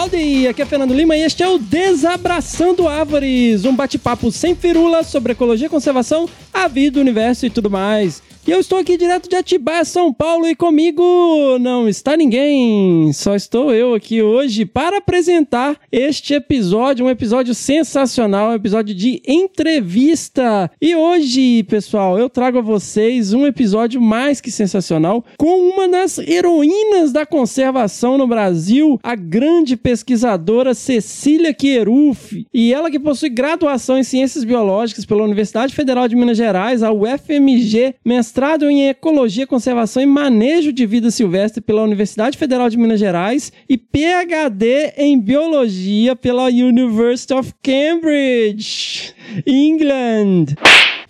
Howdy, aqui é Fernando Lima e este é o Desabraçando Árvores, um bate-papo sem firula sobre ecologia, conservação, a vida, o universo e tudo mais. E eu estou aqui direto de Atibaia, São Paulo, e comigo não está ninguém, só estou eu aqui hoje para apresentar este episódio, um episódio sensacional, um episódio de entrevista. E hoje, pessoal, eu trago a vocês um episódio mais que sensacional com uma das heroínas da conservação no Brasil, a grande pesquisadora Cecília Quieruf. E ela que possui graduação em Ciências Biológicas pela Universidade Federal de Minas Gerais, a UFMG, mestrado em Ecologia, Conservação e Manejo de Vida Silvestre pela Universidade Federal de Minas Gerais e PhD em Biologia pela University of Cambridge, England.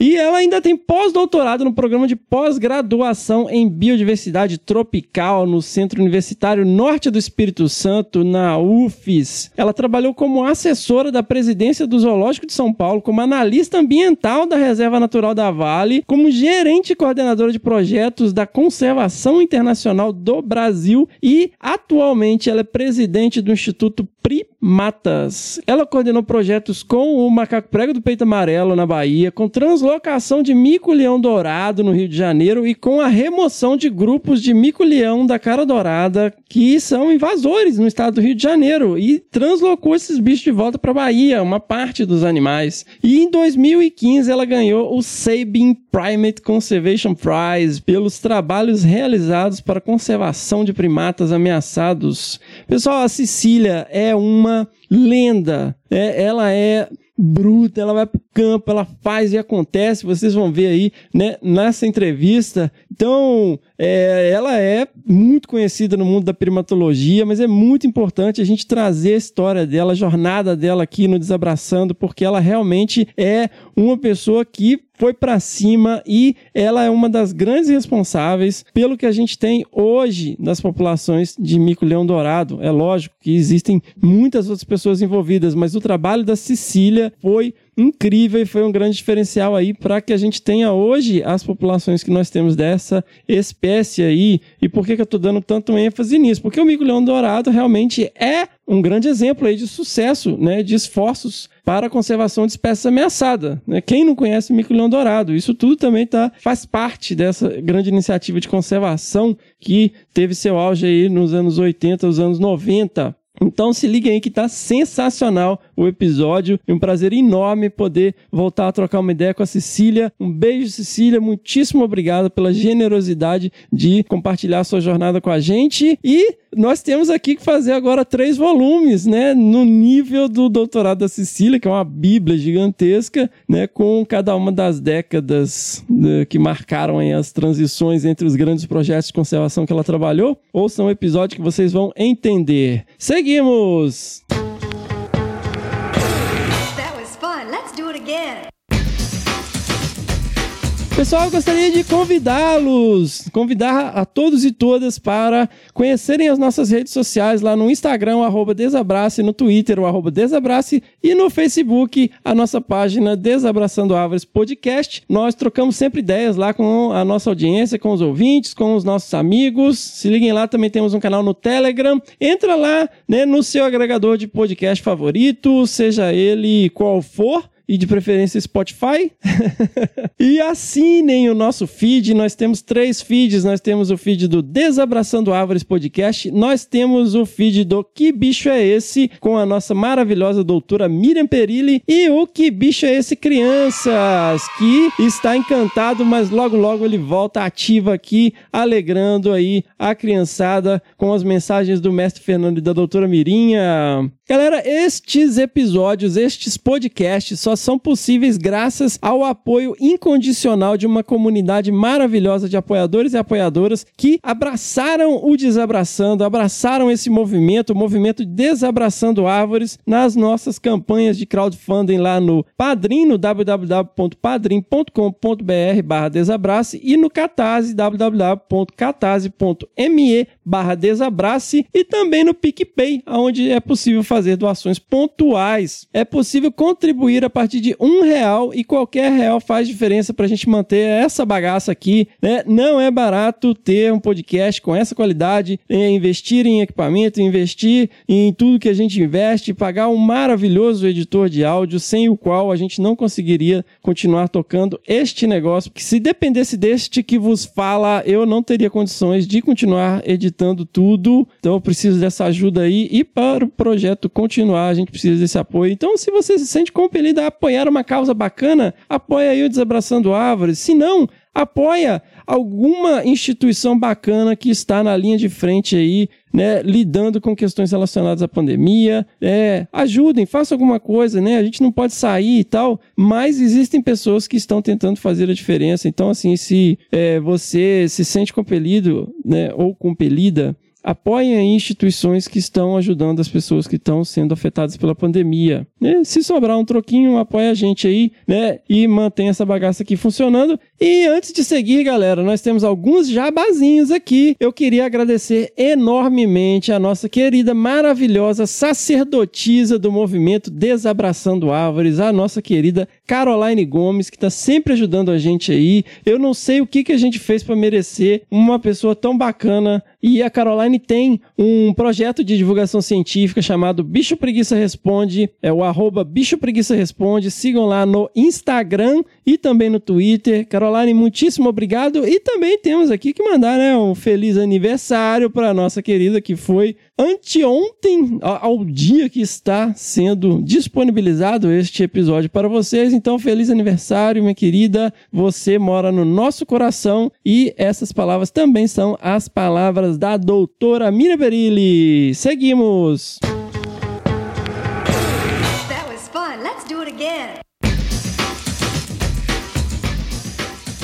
E ela ainda tem pós-doutorado no programa de pós-graduação em biodiversidade tropical no Centro Universitário Norte do Espírito Santo, na UFES. Ela trabalhou como assessora da presidência do Zoológico de São Paulo, como analista ambiental da Reserva Natural da Vale, como gerente e coordenadora de projetos da Conservação Internacional do Brasil e atualmente ela é presidente do Instituto Primatas. Ela coordenou projetos com o macaco prego do peito amarelo na Bahia, com translocação de mico-leão dourado no Rio de Janeiro e com a remoção de grupos de mico-leão da cara dourada que são invasores no estado do Rio de Janeiro e translocou esses bichos de volta para a Bahia, uma parte dos animais. E em 2015 ela ganhou o Sabin Primate Conservation Prize pelos trabalhos realizados para conservação de primatas ameaçados. Pessoal, a Cecília é uma lenda. É, ela é bruta, ela vai pro campo, ela faz e acontece, vocês vão ver aí, né, nessa entrevista. Então, é, ela é muito conhecida no mundo da primatologia, mas é muito importante a gente trazer a história dela, a jornada dela aqui no Desabraçando, porque ela realmente é uma pessoa que foi para cima e ela é uma das grandes responsáveis pelo que a gente tem hoje das populações de mico-leão dourado. É lógico que existem muitas outras pessoas envolvidas, mas o trabalho da Cecília foi incrível e foi um grande diferencial aí para que a gente tenha hoje as populações que nós temos dessa espécie aí. E por que, que eu estou dando tanto ênfase nisso? Porque o mico-leão dourado realmente é um grande exemplo aí de sucesso, né, de esforços para a conservação de espécies ameaçadas. Né? Quem não conhece o mico-leão dourado? Isso tudo também tá, faz parte dessa grande iniciativa de conservação que teve seu auge aí nos anos 80, os anos 90. Então se liguem aí que tá sensacional o episódio. É um prazer enorme poder voltar a trocar uma ideia com a Cecília. Um beijo, Cecília. Muitíssimo obrigado pela generosidade de compartilhar sua jornada com a gente. E nós temos aqui que fazer agora três volumes, né? No nível do doutorado da Cecília, que é uma bíblia gigantesca, né? Com cada uma das décadas né, que marcaram as transições entre os grandes projetos de conservação que ela trabalhou. Ouçam um episódio que vocês vão entender. Seguimos! Pessoal, eu gostaria de convidá-los, convidar a todos e todas para conhecerem as nossas redes sociais lá no Instagram, arroba Desabrace, no Twitter, o arroba Desabrace, e no Facebook, a nossa página Desabraçando Árvores Podcast. Nós trocamos sempre ideias lá com a nossa audiência, com os ouvintes, com os nossos amigos. Se liguem lá, também temos um canal no Telegram. Entra lá, né, no seu agregador de podcast favorito, seja ele qual for e de preferência Spotify. e assinem o nosso feed. Nós temos três feeds. Nós temos o feed do Desabraçando Árvores Podcast. Nós temos o feed do Que Bicho é Esse? com a nossa maravilhosa doutora Miriam Perilli. E o Que Bicho é Esse Crianças? Que está encantado, mas logo logo ele volta ativo aqui, alegrando aí a criançada com as mensagens do mestre Fernando e da doutora Mirinha. Galera, estes episódios, estes podcasts só são possíveis graças ao apoio incondicional de uma comunidade maravilhosa de apoiadores e apoiadoras que abraçaram o Desabraçando, abraçaram esse movimento, o movimento Desabraçando Árvores, nas nossas campanhas de crowdfunding lá no Padrim, no www.padrim.com.br barra Desabrace e no Catarse, www.catarse.me barra Desabrace e também no PicPay, onde é possível fazer doações pontuais. É possível contribuir a partir de um real e qualquer real faz diferença para a gente manter essa bagaça aqui. Né? Não é barato ter um podcast com essa qualidade, é investir em equipamento, investir em tudo que a gente investe, pagar um maravilhoso editor de áudio, sem o qual a gente não conseguiria continuar tocando este negócio. Que se dependesse deste que vos fala, eu não teria condições de continuar editando tudo. Então eu preciso dessa ajuda aí e para o projeto continuar, a gente precisa desse apoio. Então, se você se sente compelido a apoiar uma causa bacana, apoia aí o Desabraçando Árvores. Se não, apoia alguma instituição bacana que está na linha de frente aí, né, lidando com questões relacionadas à pandemia. É, ajudem, façam alguma coisa, né? A gente não pode sair e tal, mas existem pessoas que estão tentando fazer a diferença. Então, assim, se é, você se sente compelido, né, ou compelida apoiem instituições que estão ajudando as pessoas que estão sendo afetadas pela pandemia. Se sobrar um troquinho, apoia a gente aí, né? E mantém essa bagaça aqui funcionando. E antes de seguir, galera, nós temos alguns jabazinhos aqui. Eu queria agradecer enormemente a nossa querida, maravilhosa sacerdotisa do movimento Desabraçando Árvores, a nossa querida Caroline Gomes, que está sempre ajudando a gente aí. Eu não sei o que, que a gente fez para merecer uma pessoa tão bacana. E a Caroline tem um projeto de divulgação científica chamado Bicho Preguiça Responde. É o arroba Bicho Preguiça Responde. Sigam lá no Instagram e também no Twitter. Caroline, muitíssimo obrigado. E também temos aqui que mandar né, um feliz aniversário para nossa querida que foi anteontem, ao dia que está sendo disponibilizado este episódio para vocês. Então, feliz aniversário, minha querida. Você mora no nosso coração e essas palavras também são as palavras da doutora Miriam Berilli. Seguimos! That was fun. Let's do it again.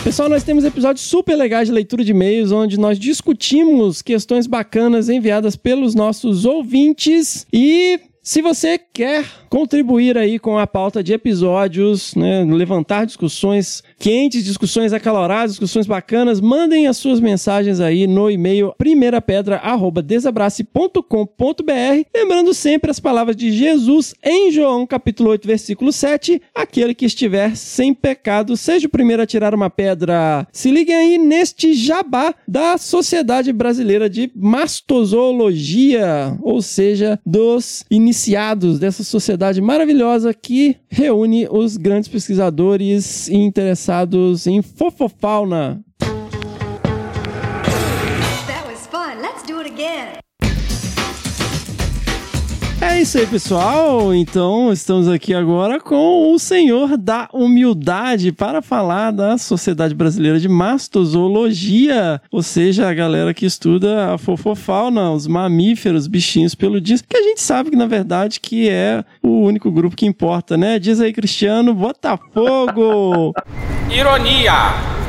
Pessoal, nós temos episódios super legais de leitura de e-mails, onde nós discutimos questões bacanas enviadas pelos nossos ouvintes. E se você quer contribuir aí com a pauta de episódios, né, levantar discussões quentes, discussões acaloradas, discussões bacanas, mandem as suas mensagens aí no e-mail primeirapedra@desabrace.com.br, lembrando sempre as palavras de Jesus em João capítulo 8, versículo 7, aquele que estiver sem pecado, seja o primeiro a tirar uma pedra. Se liguem aí neste jabá da Sociedade Brasileira de Mastozoologia, ou seja, dos iniciados dessa sociedade maravilhosa que reúne os grandes pesquisadores interessados em fofofauna. That was fun. Let's do it again. É isso aí, pessoal. Então, estamos aqui agora com o senhor da humildade para falar da Sociedade Brasileira de Mastozoologia, ou seja, a galera que estuda a fofofauna, os mamíferos, bichinhos peludinhos, que a gente sabe que na verdade que é o único grupo que importa, né? Diz aí, Cristiano, Botafogo. Ironia!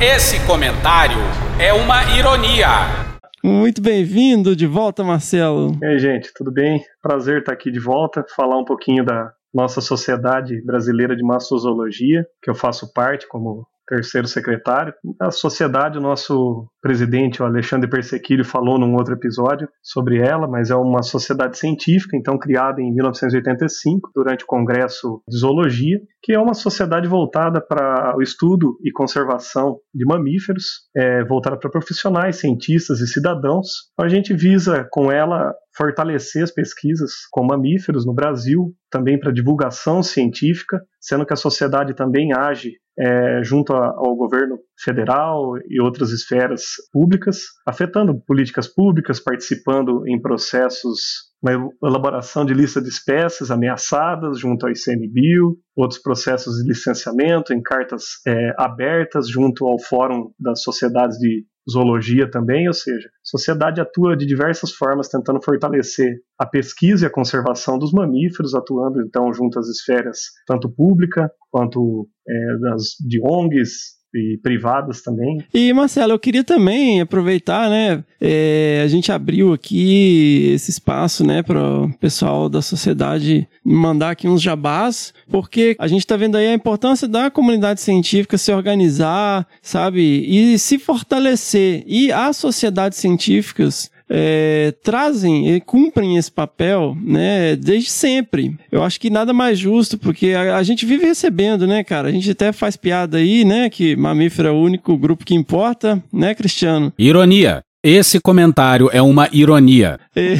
Esse comentário é uma ironia. Muito bem-vindo de volta, Marcelo. E aí, gente, tudo bem? Prazer estar aqui de volta, falar um pouquinho da nossa Sociedade Brasileira de Mastozoologia, que eu faço parte como terceiro secretário. A sociedade, o nosso presidente, o Alexandre Persequilho, falou num outro episódio sobre ela, mas é uma sociedade científica, então criada em 1985, durante o Congresso de Zoologia, que é uma sociedade voltada para o estudo e conservação de mamíferos, é, voltada para profissionais, cientistas e cidadãos. Então, a gente visa com ela fortalecer as pesquisas com mamíferos no Brasil, também para divulgação científica, sendo que a sociedade também age é, junto a, ao governo federal e outras esferas públicas, afetando políticas públicas, participando em processos na elaboração de lista de espécies ameaçadas junto ao ICMBio, outros processos de licenciamento em cartas é, abertas junto ao Fórum das Sociedades de Zoologia também, ou seja, sociedade atua de diversas formas tentando fortalecer a pesquisa e a conservação dos mamíferos, atuando então junto às esferas tanto pública quanto é, das, de ONGs, e privadas também. E Marcelo, eu queria também aproveitar, né? É, a gente abriu aqui esse espaço, né, para o pessoal da sociedade mandar aqui uns jabás, porque a gente está vendo aí a importância da comunidade científica se organizar, sabe, e se fortalecer. E as sociedades científicas é, trazem e cumprem esse papel, né, desde sempre. Eu acho que nada mais justo, porque a, a, gente vive recebendo, né, cara? A gente até faz piada aí, né, que mamífero é o único grupo que importa, né, Cristiano? Ironia. Esse comentário é uma ironia. É.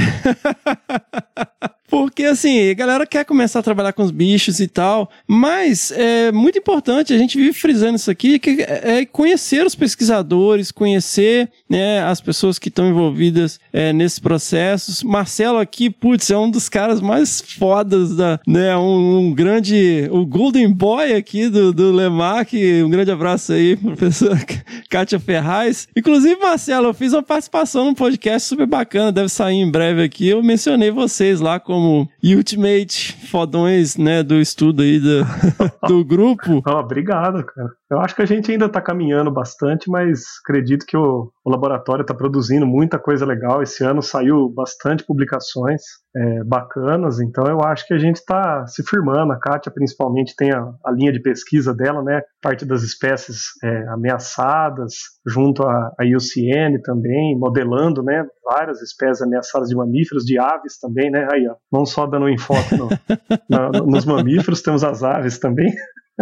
Porque assim, a galera quer começar a trabalhar com os bichos e tal, mas é muito importante, a gente vive frisando isso aqui, que é conhecer os pesquisadores, conhecer né, as pessoas que estão envolvidas é, nesses processos. Marcelo aqui, putz, é um dos caras mais fodas da, né, um, um grande, o Golden Boy aqui do, do Lemac, um grande abraço aí, professor Kátia Ferraz. Inclusive, Marcelo, eu fiz uma participação num podcast super bacana, deve sair em breve aqui, eu mencionei vocês lá como ultimate fodões, né, do estudo aí do, do grupo. Oh, obrigado, cara. Eu acho que a gente ainda está caminhando bastante, mas acredito que o, o laboratório está produzindo muita coisa legal. Esse ano saiu bastante publicações é, bacanas, então eu acho que a gente está se firmando. A Kátia, principalmente, tem a, a, linha de pesquisa dela, né? Parte das espécies é, ameaçadas, junto à, à IUCN também, modelando, né? Várias espécies ameaçadas de mamíferos, de aves também, né? Aí, ó, não só dando enfoque no, na, nos mamíferos, temos as aves também.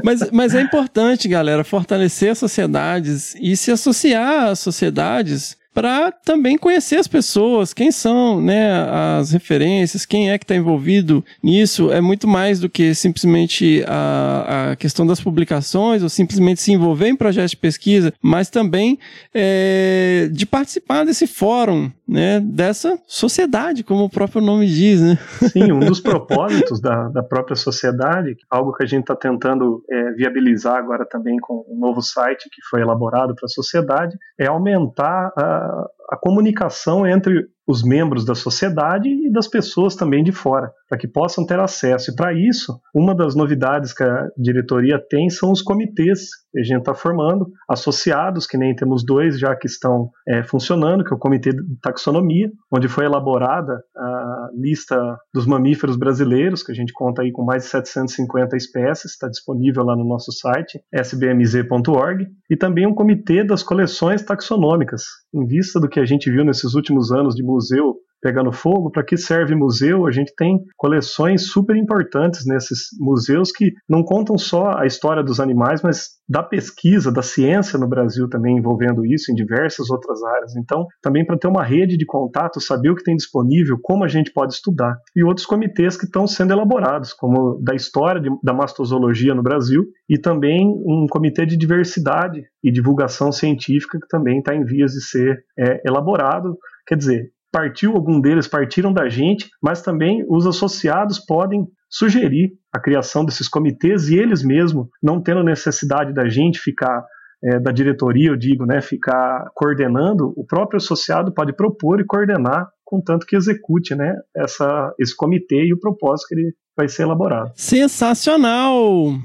Mas, mas é importante, galera, fortalecer as sociedades e se associar às sociedades para também conhecer as pessoas, quem são, né, as referências, quem é que está envolvido nisso. É muito mais do que simplesmente a, a, questão das publicações ou simplesmente se envolver em projetos de pesquisa, mas também é, de participar desse fórum, né, dessa sociedade, como o próprio nome diz, né? Sim, um dos propósitos da, da própria sociedade, algo que a gente está tentando é, viabilizar agora também com um novo site que foi elaborado para a sociedade, é aumentar a a comunicação entre os membros da sociedade e das pessoas também de fora, para que possam ter acesso. E para isso, uma das novidades que a diretoria tem são os comitês que a gente está formando, associados, que nem temos dois já que estão é, funcionando, que é o Comitê de Taxonomia, onde foi elaborada a lista dos mamíferos brasileiros, que a gente conta aí com mais de 750 espécies, está disponível lá no nosso site, sbmz.org, e também um comitê das coleções taxonômicas, em vista do que a gente viu nesses últimos anos de museu pegando fogo, para que serve museu? A gente tem coleções super importantes nesses museus que não contam só a história dos animais, mas da pesquisa, da ciência no Brasil também envolvendo isso em diversas outras áreas. Então, também para ter uma rede de contato, saber o que tem disponível, como a gente pode estudar. E outros comitês que estão sendo elaborados, como da história de, da mastozologia no Brasil e também um comitê de diversidade e divulgação científica que também está em vias de ser é, elaborado. Quer dizer, partiu, algum deles partiram da gente, mas também os associados podem sugerir a criação desses comitês e eles mesmos, não tendo necessidade da gente ficar, é, da diretoria, eu digo, né, ficar coordenando, o próprio associado pode propor e coordenar, contanto que execute né, essa, esse comitê e o propósito que ele vai ser elaborado. Sensacional!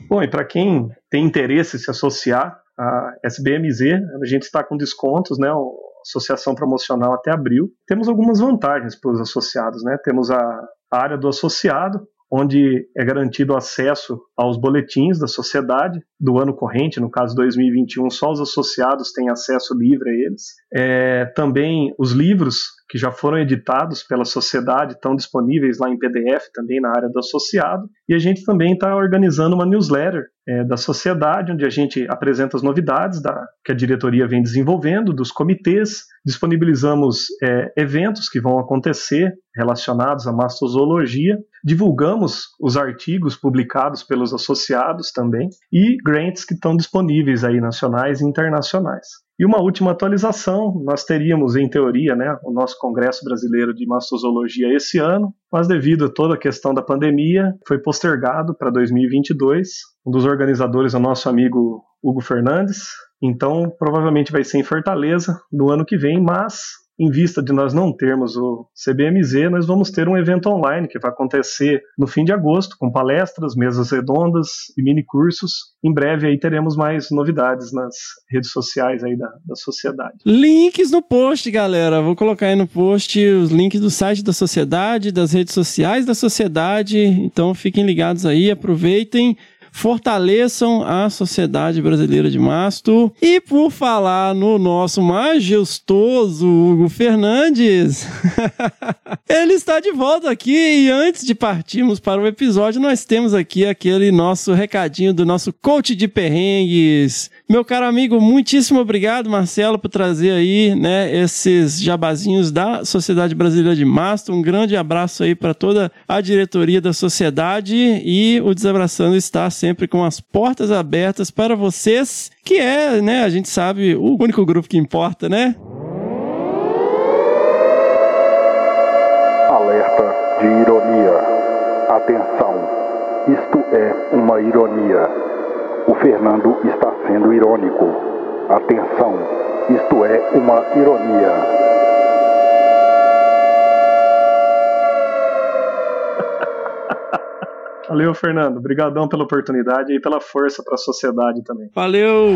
Bom, e para quem tem interesse em se associar à SBMZ, a gente está com descontos, né? Associação promocional até abril. Temos algumas vantagens para os associados, né? Temos a área do associado, onde é garantido acesso aos boletins da sociedade do ano corrente, no caso 2021, só os associados têm acesso livre a eles. É, também os livros que já foram editados pela sociedade estão disponíveis lá em PDF também na área do associado. E a gente também está organizando uma newsletter é, da sociedade, onde a gente apresenta as novidades da, que a diretoria vem desenvolvendo, dos comitês, disponibilizamos é, eventos que vão acontecer relacionados à mastozoologia, divulgamos os artigos publicados pelos associados também e grants que estão disponíveis aí nacionais e internacionais. E uma última atualização, nós teríamos, em teoria, né, o nosso Congresso Brasileiro de Mastozoologia esse ano, mas devido a toda a questão da pandemia, foi postergado para 2022. Um dos organizadores é o nosso amigo Hugo Fernandes, então provavelmente vai ser em Fortaleza no ano que vem, mas em vista de nós não termos o CBMZ, nós vamos ter um evento online que vai acontecer no fim de agosto, com palestras, mesas redondas e mini cursos. Em breve aí teremos mais novidades nas redes sociais aí da, da sociedade. Links no post, galera. Vou colocar aí no post os links do site da sociedade, das redes sociais da sociedade. Então fiquem ligados aí, aproveitem fortaleçam a Sociedade Brasileira de Masto. E por falar no nosso majestoso Hugo Fernandes, ele está de volta aqui e antes de partirmos para o episódio, nós temos aqui aquele nosso recadinho do nosso coach de perrengues. Meu caro amigo, muitíssimo obrigado, Marcelo, por trazer aí, né, esses jabazinhos da Sociedade Brasileira de Masto. Um grande abraço aí para toda a diretoria da sociedade e o Desabraçando está sempre com as portas abertas para vocês, que é, né, a gente sabe, o único grupo que importa, né? Alerta de ironia. Atenção, isto é uma ironia. O Fernando está sendo irônico. Atenção, isto é uma ironia. Valeu, Fernando. Obrigadão pela oportunidade e pela força para a sociedade também. Valeu!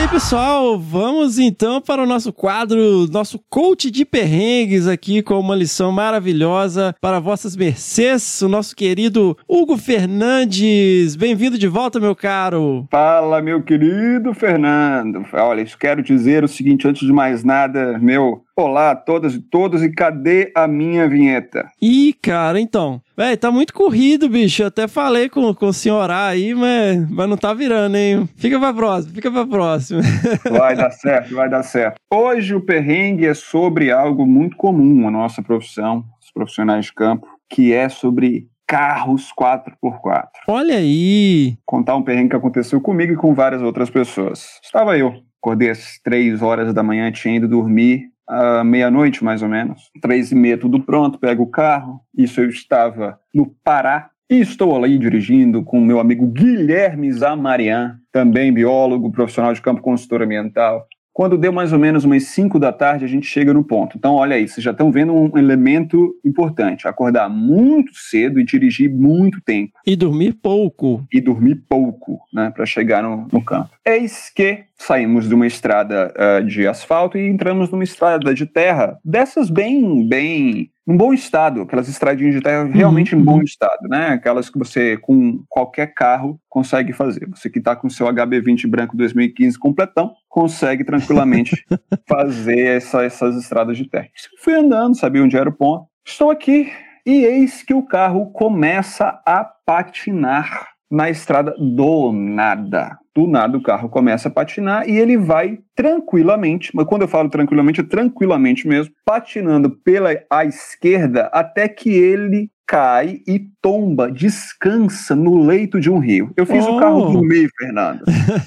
Aí, pessoal. Vamos então para o nosso quadro, nosso coach de perrengues aqui com uma lição maravilhosa para vossas mercês, o nosso querido Hugo Fernandes. Bem-vindo de volta, meu caro. Fala, meu querido Fernando. Olha, quero dizer o seguinte, antes de mais nada, meu olá a todas e todos, e cadê a minha vinheta? Ih, cara, então. Véi, tá muito corrido, bicho. Eu até falei com, com o senhor aí, mas, mas não tá virando, hein? Fica pra próxima, fica pra próxima. Vai dar certo, vai dar certo. Hoje o perrengue é sobre algo muito comum na nossa profissão, os profissionais de campo, que é sobre carros 4x4. Olha aí! Contar um perrengue que aconteceu comigo e com várias outras pessoas. Estava eu, acordei às três horas da manhã, tinha ido dormir à meia-noite, mais ou menos. Três e meia, tudo pronto, pego o carro. Isso eu estava no Pará. E estou ali dirigindo com meu amigo Guilherme Zamarian, também biólogo, profissional de campo consultor ambiental. Quando deu mais ou menos umas 5 da tarde, a gente chega no ponto. Então, olha aí, vocês já estão vendo um elemento importante: acordar muito cedo e dirigir muito tempo. E dormir pouco. E dormir pouco, né, para chegar no, no campo. Eis que saímos de uma estrada uh, de asfalto e entramos numa estrada de terra, dessas bem, bem em bom estado, aquelas estradinhas de terra realmente uhum. em bom estado, né? Aquelas que você, com qualquer carro, consegue fazer. Você que está com seu HB20 branco 2015 completão, consegue tranquilamente fazer essa, essas estradas de terra. Fui andando, sabia onde era o ponto. Estou aqui e eis que o carro começa a patinar na estrada do nada. Do nada o carro começa a patinar e ele vai tranquilamente, mas quando eu falo tranquilamente, é tranquilamente mesmo, patinando pela à esquerda até que ele cai e tomba, descansa no leito de um rio. Eu fiz oh. o carro dormir, Fernando.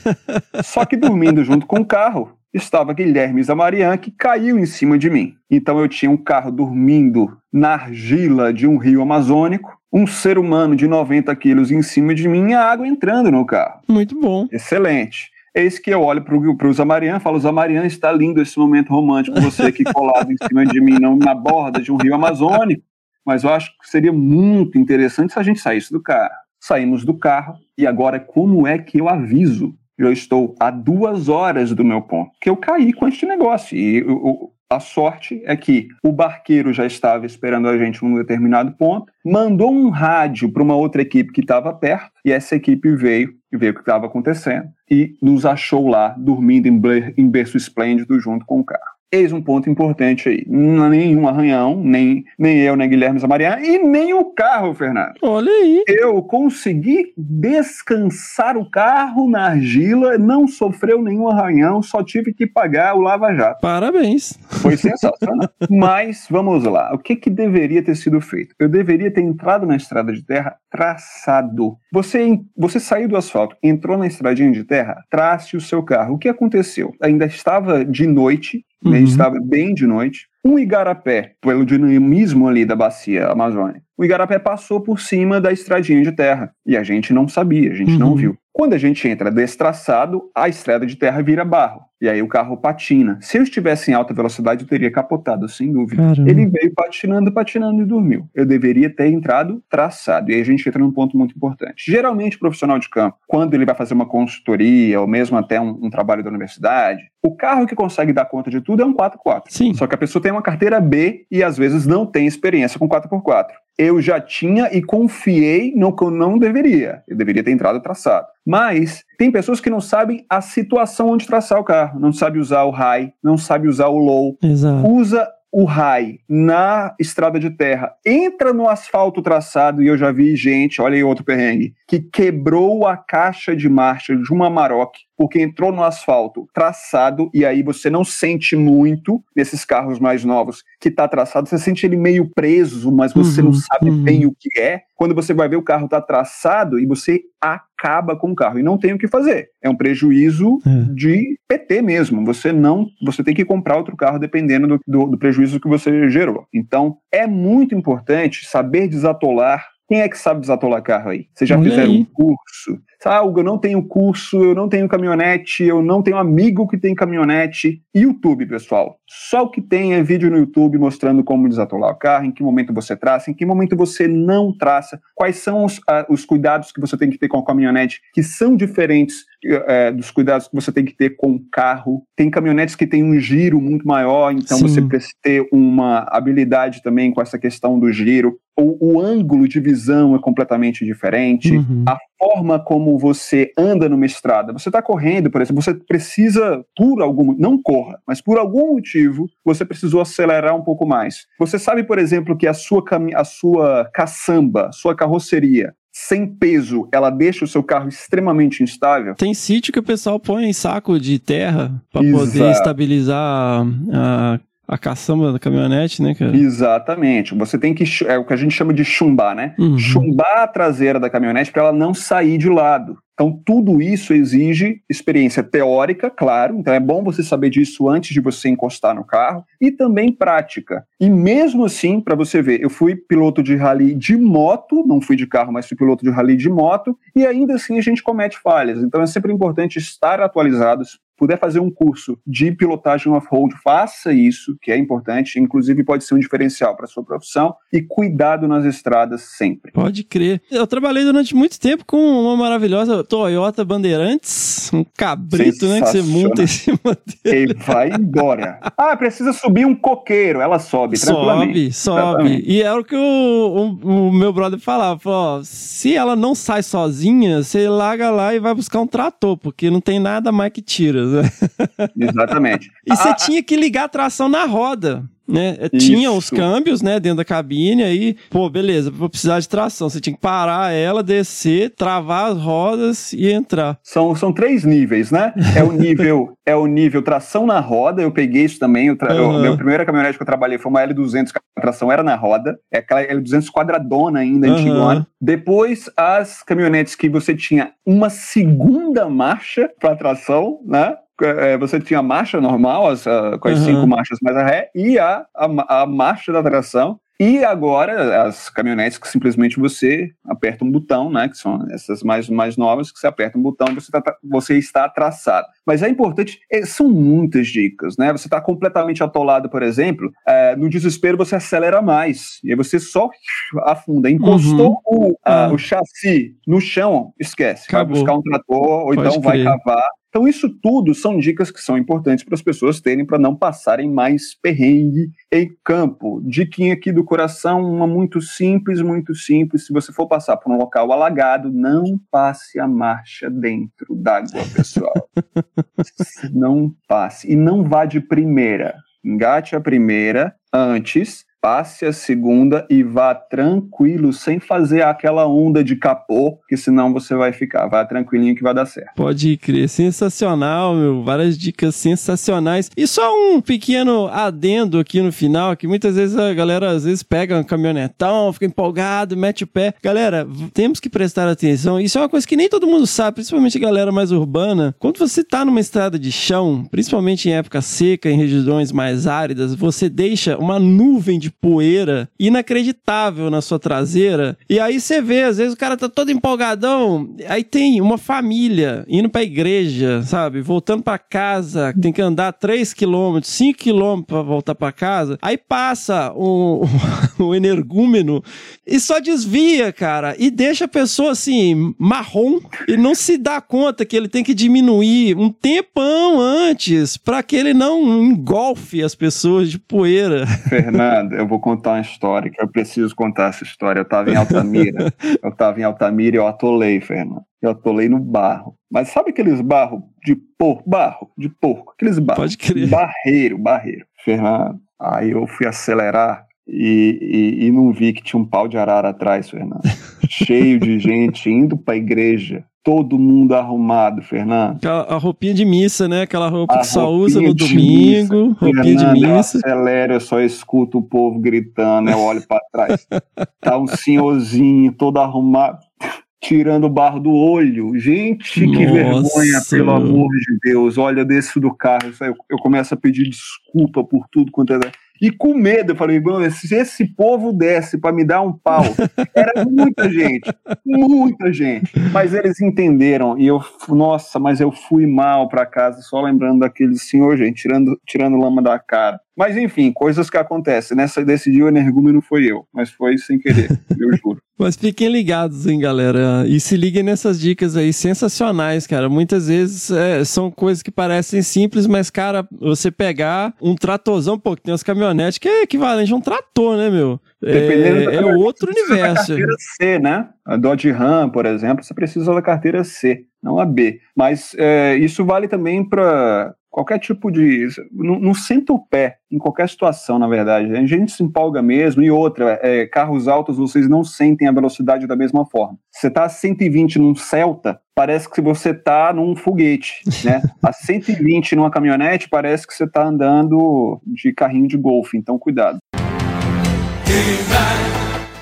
Só que dormindo junto com o carro, estava Guilherme Zamarian, que caiu em cima de mim. Então eu tinha um carro dormindo na argila de um rio amazônico, um ser humano de 90 quilos em cima de mim e a água entrando no carro. Muito bom. Excelente. Eis que eu olho para o Zamarian e falo: Zamarian, está lindo esse momento romântico, você aqui colado em cima de mim, não, na borda de um rio amazônico. Mas eu acho que seria muito interessante se a gente saísse do carro. Saímos do carro e agora como é que eu aviso? Eu estou a duas horas do meu ponto, que eu caí com este negócio. E eu, a sorte é que o barqueiro já estava esperando a gente num determinado ponto, mandou um rádio para uma outra equipe que estava perto, e essa equipe veio e veio o que estava acontecendo e nos achou lá dormindo em, em berço esplêndido junto com o carro. Eis um ponto importante aí. Nenhum arranhão, nem, nem eu, nem Guilherme Zamarian, e nem o carro, Fernando. Olha aí. Eu consegui descansar o carro na argila, não sofreu nenhum arranhão, só tive que pagar o lava-jato. Parabéns. Foi sensacional. Mas, vamos lá, o que, que deveria ter sido feito? Eu deveria ter entrado na estrada de terra traçado. Você, você saiu do asfalto, entrou na estradinha de terra, trace o seu carro. O que aconteceu? Ainda estava de noite, uhum. estava bem de noite. Um igarapé, pelo dinamismo ali da bacia amazônica, o igarapé passou por cima da estradinha de terra e a gente não sabia, a gente não Uhum. viu. Quando a gente entra destraçado, a estrada de terra vira barro. E aí o carro patina. Se eu estivesse em alta velocidade, eu teria capotado, sem dúvida. Caramba. Ele veio patinando, patinando e dormiu. Eu deveria ter entrado traçado. E aí a gente entra num ponto muito importante. Geralmente, o profissional de campo, quando ele vai fazer uma consultoria ou mesmo até um, um trabalho da universidade, o carro que consegue dar conta de tudo é um 4x4. Sim. Só que a pessoa tem uma carteira B e às vezes não tem experiência com 4x4. Eu já tinha e confiei no que eu não deveria. Eu deveria ter entrado traçado. Mas tem pessoas que não sabem a situação onde traçar o carro. Não sabe usar o high, não sabe usar o low, Exato. usa o high na estrada de terra, entra no asfalto traçado, e eu já vi gente, olha aí outro perrengue, que quebrou a caixa de marcha de uma Maroc porque entrou no asfalto traçado, e aí você não sente muito nesses carros mais novos que tá traçado, você sente ele meio preso, mas você Uhum, não sabe uhum. bem o que é. Quando você vai ver o carro tá traçado e você acaba com o carro e não tem o que fazer. É um prejuízo É. de PT mesmo. Você não, você tem que comprar outro carro dependendo do, do, do prejuízo que você gerou. Então, é muito importante saber desatolar. Quem é que sabe desatolar carro aí? Vocês já Olha fizeram aí. um curso? Ah, Hugo, eu não tenho curso, eu não tenho caminhonete, eu não tenho amigo que tem caminhonete. YouTube, pessoal. Só o que tem é vídeo no YouTube mostrando como desatolar o carro, em que momento você traça, em que momento você não traça, quais são os, ah, os cuidados que você tem que ter com a caminhonete, que são diferentes eh, dos cuidados que você tem que ter com o carro. Tem caminhonetes que têm um giro muito maior, então Sim. você precisa ter uma habilidade também com essa questão do giro. O, o ângulo de visão é completamente diferente Uhum. a forma como você anda numa estrada. Você está correndo, por exemplo, você precisa, por algum, não corra, mas por algum motivo, você precisou acelerar um pouco mais. Você sabe, por exemplo, que a sua, a sua caçamba, sua carroceria, sem peso, ela deixa o seu carro extremamente instável? Tem sítio que o pessoal põe em saco de terra Exato. poder estabilizar a, a caçamba da caminhonete, né, cara? Exatamente. Você tem que, é o que a gente chama de chumbar, né? Uhum. chumbar a traseira da caminhonete para ela não sair de lado. Então, tudo isso exige experiência teórica, claro. Então, é bom você saber disso antes de você encostar no carro. E também prática. E mesmo assim, para você ver, eu fui piloto de rally de moto, não fui de carro, mas fui piloto de rally de moto. E ainda assim, a gente comete falhas. Então, é sempre importante estar atualizado. Puder fazer um curso de pilotagem off-road, faça isso, que é importante. Inclusive, pode ser um diferencial para sua profissão. E cuidado nas estradas sempre. Pode crer. Eu trabalhei durante muito tempo com uma maravilhosa Toyota Bandeirantes, um cabrito, né, que você monta em cima dele. E vai embora. Ah, precisa subir um coqueiro. Ela sobe, tranquilamente. Sobe, sobe. E era o que o, o- o meu brother falava. Falou, ó, se ela não sai sozinha, você larga lá e vai buscar um trator, porque não tem nada mais que tira. Né? Exatamente. E você Ah, tinha que ligar a tração na roda. Né? Tinha os Isso. câmbios, né, dentro da cabine, aí, pô, beleza, vou precisar de tração. Você tinha que parar ela, descer, travar as rodas e entrar. São, são três níveis, né? É o nível é o nível tração na roda. Eu peguei isso também. Eu tra... Aham. meu primeira caminhonete que eu trabalhei foi uma L200, que a tração era na roda. É aquela L200 quadradona ainda, antigona. Depois, as caminhonetes que você tinha uma segunda marcha para tração, né? É, você tinha a marcha normal, as, ah, com as Aham. cinco marchas mais a ré, e a, a, a marcha da tração. E agora, as caminhonetes que simplesmente você aperta um botão, né? Que são essas mais, mais novas, que você aperta um botão e você, tá, você está traçado. Mas é importante, é, são muitas dicas, né? Você está completamente atolado, por exemplo, é, no desespero você acelera mais. E aí você só afunda. Encostou o, a- Ah. o chassi no chão, esquece. Acabou. Vai buscar um trator, ou Pode então vai crer. cavar. Então, isso tudo são dicas que são importantes para as pessoas terem para não passarem mais perrengue em campo. Diquinha aqui do coração, uma muito simples, muito simples. Se você for passar por um local alagado, não passe a marcha dentro d'água, pessoal. não passe. E não vá de primeira. Engate a primeira antes, passe a segunda e vá tranquilo, sem fazer aquela onda de capô, que senão você vai ficar. Vá tranquilinho que vai dar certo. Pode crer, sensacional, meu. Várias dicas sensacionais. E só um pequeno adendo aqui no final, que muitas vezes a galera às vezes pega um caminhonetão, fica empolgado, mete o pé. Galera, temos que prestar atenção. Isso é uma coisa que nem todo mundo sabe, principalmente a galera mais urbana. Quando você tá numa estrada de chão, principalmente em época seca, em regiões mais áridas, você deixa uma nuvem de poeira inacreditável na sua traseira. E aí você vê, às vezes o cara tá todo empolgadão, aí tem uma família indo pra igreja, sabe? Voltando pra casa, tem que andar 3 km, 5 km pra voltar pra casa. Aí passa o, o energúmeno e só desvia, cara, e deixa a pessoa assim, marrom, e não se dá conta que ele tem que diminuir um tempão antes para que ele não engolfe as pessoas de poeira. Fernando, eu vou contar uma história que eu preciso contar essa história. Eu tava em Altamira, eu tava em Altamira e eu atolei, Fernando. Eu atolei no barro. Mas sabe aqueles barros de porco? Barro de porco. Aqueles barros. Pode crer. Barreiro, barreiro. Fernando, aí eu fui acelerar e, e, e não vi que tinha um pau de arara atrás, Fernando. Cheio de gente indo pra igreja. Todo mundo arrumado, Fernando. Aquela, a roupinha de missa, né? Aquela roupa A que só usa no domingo. missa. Roupinha de Fernando, eu missa. acelero, eu só escuto o povo gritando, eu olho pra trás. Tá um senhorzinho todo arrumado, tirando o barro do olho. Gente, que Nossa. vergonha, pelo amor de Deus. Olha, eu desço do carro, eu, eu começo a pedir desculpa por tudo quanto é. E com medo, eu falei, "Mano, se esse povo desce pra me dar um pau, era muita gente, muita gente. Mas eles entenderam e eu, nossa, mas eu fui mal pra casa só lembrando daquele senhor, gente, tirando, tirando lama da cara. Mas enfim, coisas que acontecem. Nessa desse dia o energúmeno foi eu, mas foi sem querer, eu juro. Mas fiquem ligados, hein, galera. E se liguem nessas dicas aí sensacionais, cara. Muitas vezes é, são coisas que parecem simples, mas, cara, você pegar um tratorzão, pô, que tem umas caminhonetes que é equivalente a um trator, né, meu? É, é outro precisa da universo. carteira C, né? A Dodge Ram, por exemplo, você precisa da carteira C, não a B. Mas é, isso vale também para qualquer tipo de. Não, não senta o pé em qualquer situação, na verdade. A gente se empolga mesmo. E outra, é, carros altos vocês não sentem a velocidade da mesma forma. Você tá a 120 num Celta, parece que você tá num foguete, né? A 120 numa caminhonete, parece que você tá andando de carrinho de golfe. Então, cuidado.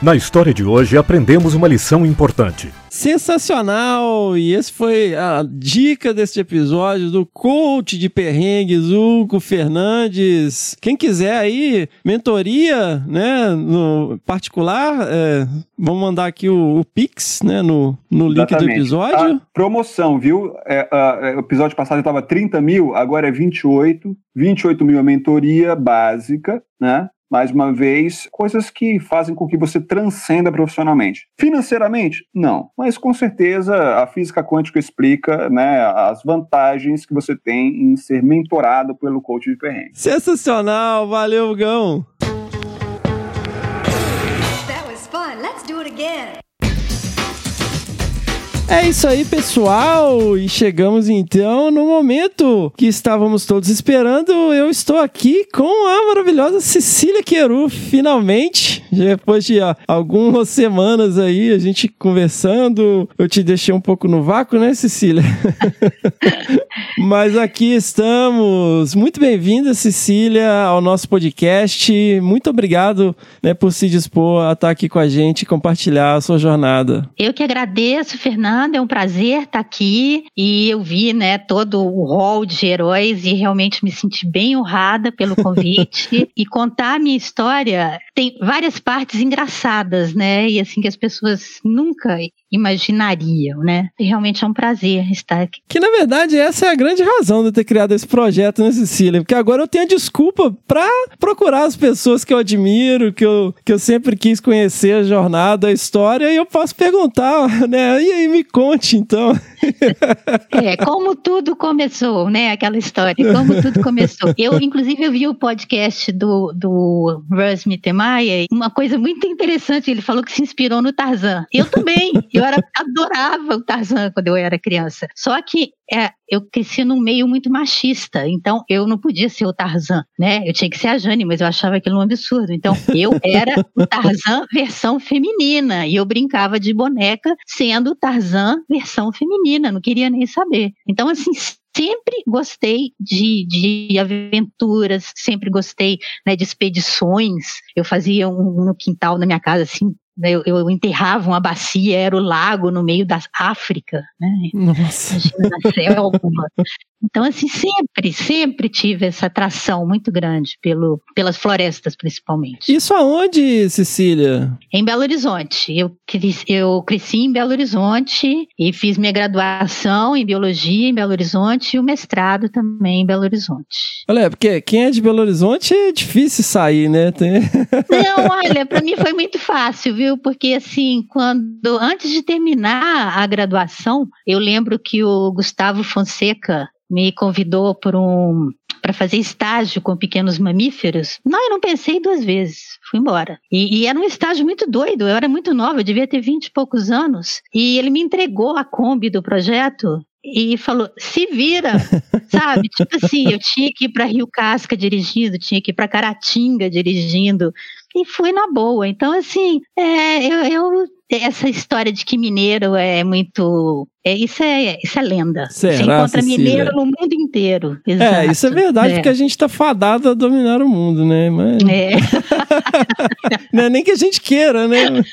Na história de hoje aprendemos uma lição importante. Sensacional! E esse foi a dica deste episódio do coach de perrengues, Hugo Fernandes. Quem quiser aí, mentoria, né, no particular, é, vamos mandar aqui o, o Pix, né, no, no link do Exatamente. episódio. A promoção, viu? É, a- é, o episódio passado estava 30 mil, agora é 28. 28 mil é mentoria básica, né? Mais uma vez, coisas que fazem com que você transcenda profissionalmente. Financeiramente, não. Mas com certeza a física quântica explica né, as vantagens que você tem em ser mentorado pelo coach de perrengue. Sensacional! Valeu, Gão! That was fun. Let's do it again. É isso aí, pessoal! E chegamos então no momento que estávamos todos esperando. Eu estou aqui com a maravilhosa Cecília Queru, finalmente. Depois de algumas semanas aí, a gente conversando. Eu te deixei um pouco no vácuo, né, Cecília? Mas aqui estamos. Muito bem-vinda, Cecília, ao nosso podcast. Muito obrigado né, por se dispor a estar aqui com a gente e compartilhar a sua jornada. Eu que agradeço, Fernanda. É um prazer estar aqui e eu vi, né, todo o rol de heróis e realmente me senti bem honrada pelo convite e contar a minha história. Tem várias partes engraçadas, né, e assim que as pessoas nunca imaginariam, né. E realmente é um prazer estar aqui. Que na verdade essa é a grande razão de eu ter criado esse projeto, né, Cecília? Porque agora eu tenho a desculpa pra procurar as pessoas que eu admiro, que eu, que eu sempre quis conhecer a jornada, a história, e eu posso perguntar, né? E aí, me conte então. É, como tudo começou, né? Aquela história, como tudo começou. Eu, inclusive, eu vi o podcast do, do Russ Mittermeier, uma coisa muito interessante, ele falou que se inspirou no Tarzan. Eu também, eu era, adorava o Tarzan quando eu era criança. Só que é, eu cresci num meio muito machista, então eu não podia ser o Tarzan, né? Eu tinha que ser a Jane, mas eu achava aquilo um absurdo. Então eu era o Tarzan versão feminina e eu brincava de boneca sendo o Tarzan versão feminina, não queria nem saber. Então, assim, sempre gostei de, de aventuras, sempre gostei né, de expedições. Eu fazia um quintal da minha casa, assim, né, eu, eu, enterrava uma bacia, era o lago no meio da África, né? Nossa. Imagina, na selva. Então, assim, sempre, sempre tive essa atração muito grande pelo, pelas florestas, principalmente. Isso aonde, Cecília? Em Belo Horizonte. Eu, eu cresci em Belo Horizonte e fiz minha graduação em Biologia em Belo Horizonte e o mestrado também em Belo Horizonte. Olha, porque quem é de Belo Horizonte é difícil sair, né? Tem... Não, olha, para mim foi muito fácil, viu? Porque, assim, quando, antes de terminar a graduação, eu lembro que o Gustavo Fonseca, me convidou por um para fazer estágio com pequenos mamíferos. Não, eu não pensei duas vezes. Fui embora. E, e, era um estágio muito doido. Eu era muito nova, eu devia ter vinte e poucos anos. E ele me entregou a Kombi do projeto e falou: se vira, sabe? Tipo assim, eu tinha que ir para Rio Casca dirigindo, tinha que ir para Caratinga dirigindo. E fui na boa. Então, assim, é, eu, eu essa história de que mineiro é muito. É, isso, é, isso é lenda. Será, Você encontra Cecília? mineiro no mundo inteiro. Exato. É, isso é verdade, é. porque a gente tá fadado a dominar o mundo, né? Mas... É. Não é nem que a gente queira, né?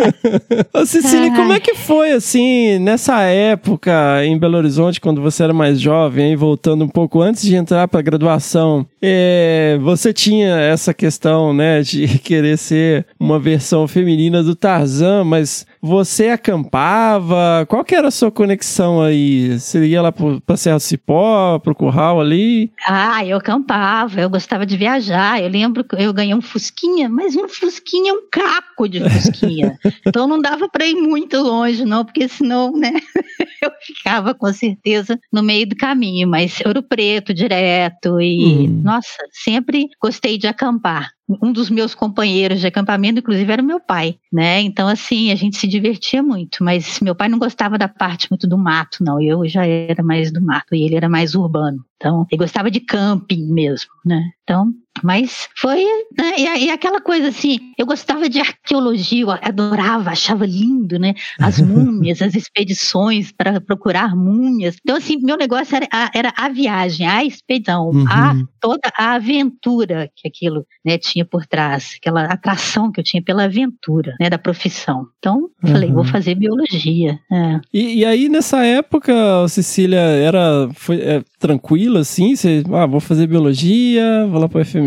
Ô, Cecília, Ai. como é que foi, assim, nessa época em Belo Horizonte, quando você era mais jovem, voltando um pouco antes de entrar pra graduação, é, você tinha essa questão, né, de querer ser uma versão feminina do Tarzan, mas você acampava? Qual que era a sua conexão aí? Você ia lá pro, pra Serra do Cipó, pro curral ali? Ah, eu acampava, eu gostava de viajar. Eu lembro que eu ganhei um Fusquinha, mas um Fusquinha é um caco de Fusquinha. então não dava para ir muito longe, não, porque senão, né, eu ficava com certeza no meio do caminho. Mas Ouro Preto direto e, Hum. nossa, sempre gostei de acampar. Um dos meus companheiros de acampamento, inclusive, era meu pai, né? Então, assim, a gente se divertia muito. Mas meu pai não gostava da parte muito do mato, não. Eu já era mais do mato e ele era mais urbano. Então, ele gostava de camping mesmo, né? Então, mas foi, né? E, e, aquela coisa assim, eu gostava de arqueologia, eu adorava, achava lindo, né? As múmias, as expedições para procurar múmias. Então, assim, meu negócio era, era a viagem, a expedição, uhum. a, toda a aventura que aquilo né, tinha por trás, aquela atração que eu tinha pela aventura, né? Da profissão. Então, falei, uhum. vou fazer biologia. É. E, e, aí, nessa época, Cecília, era foi, é, tranquila, assim? Você, ah, vou fazer biologia, vou lá para o FM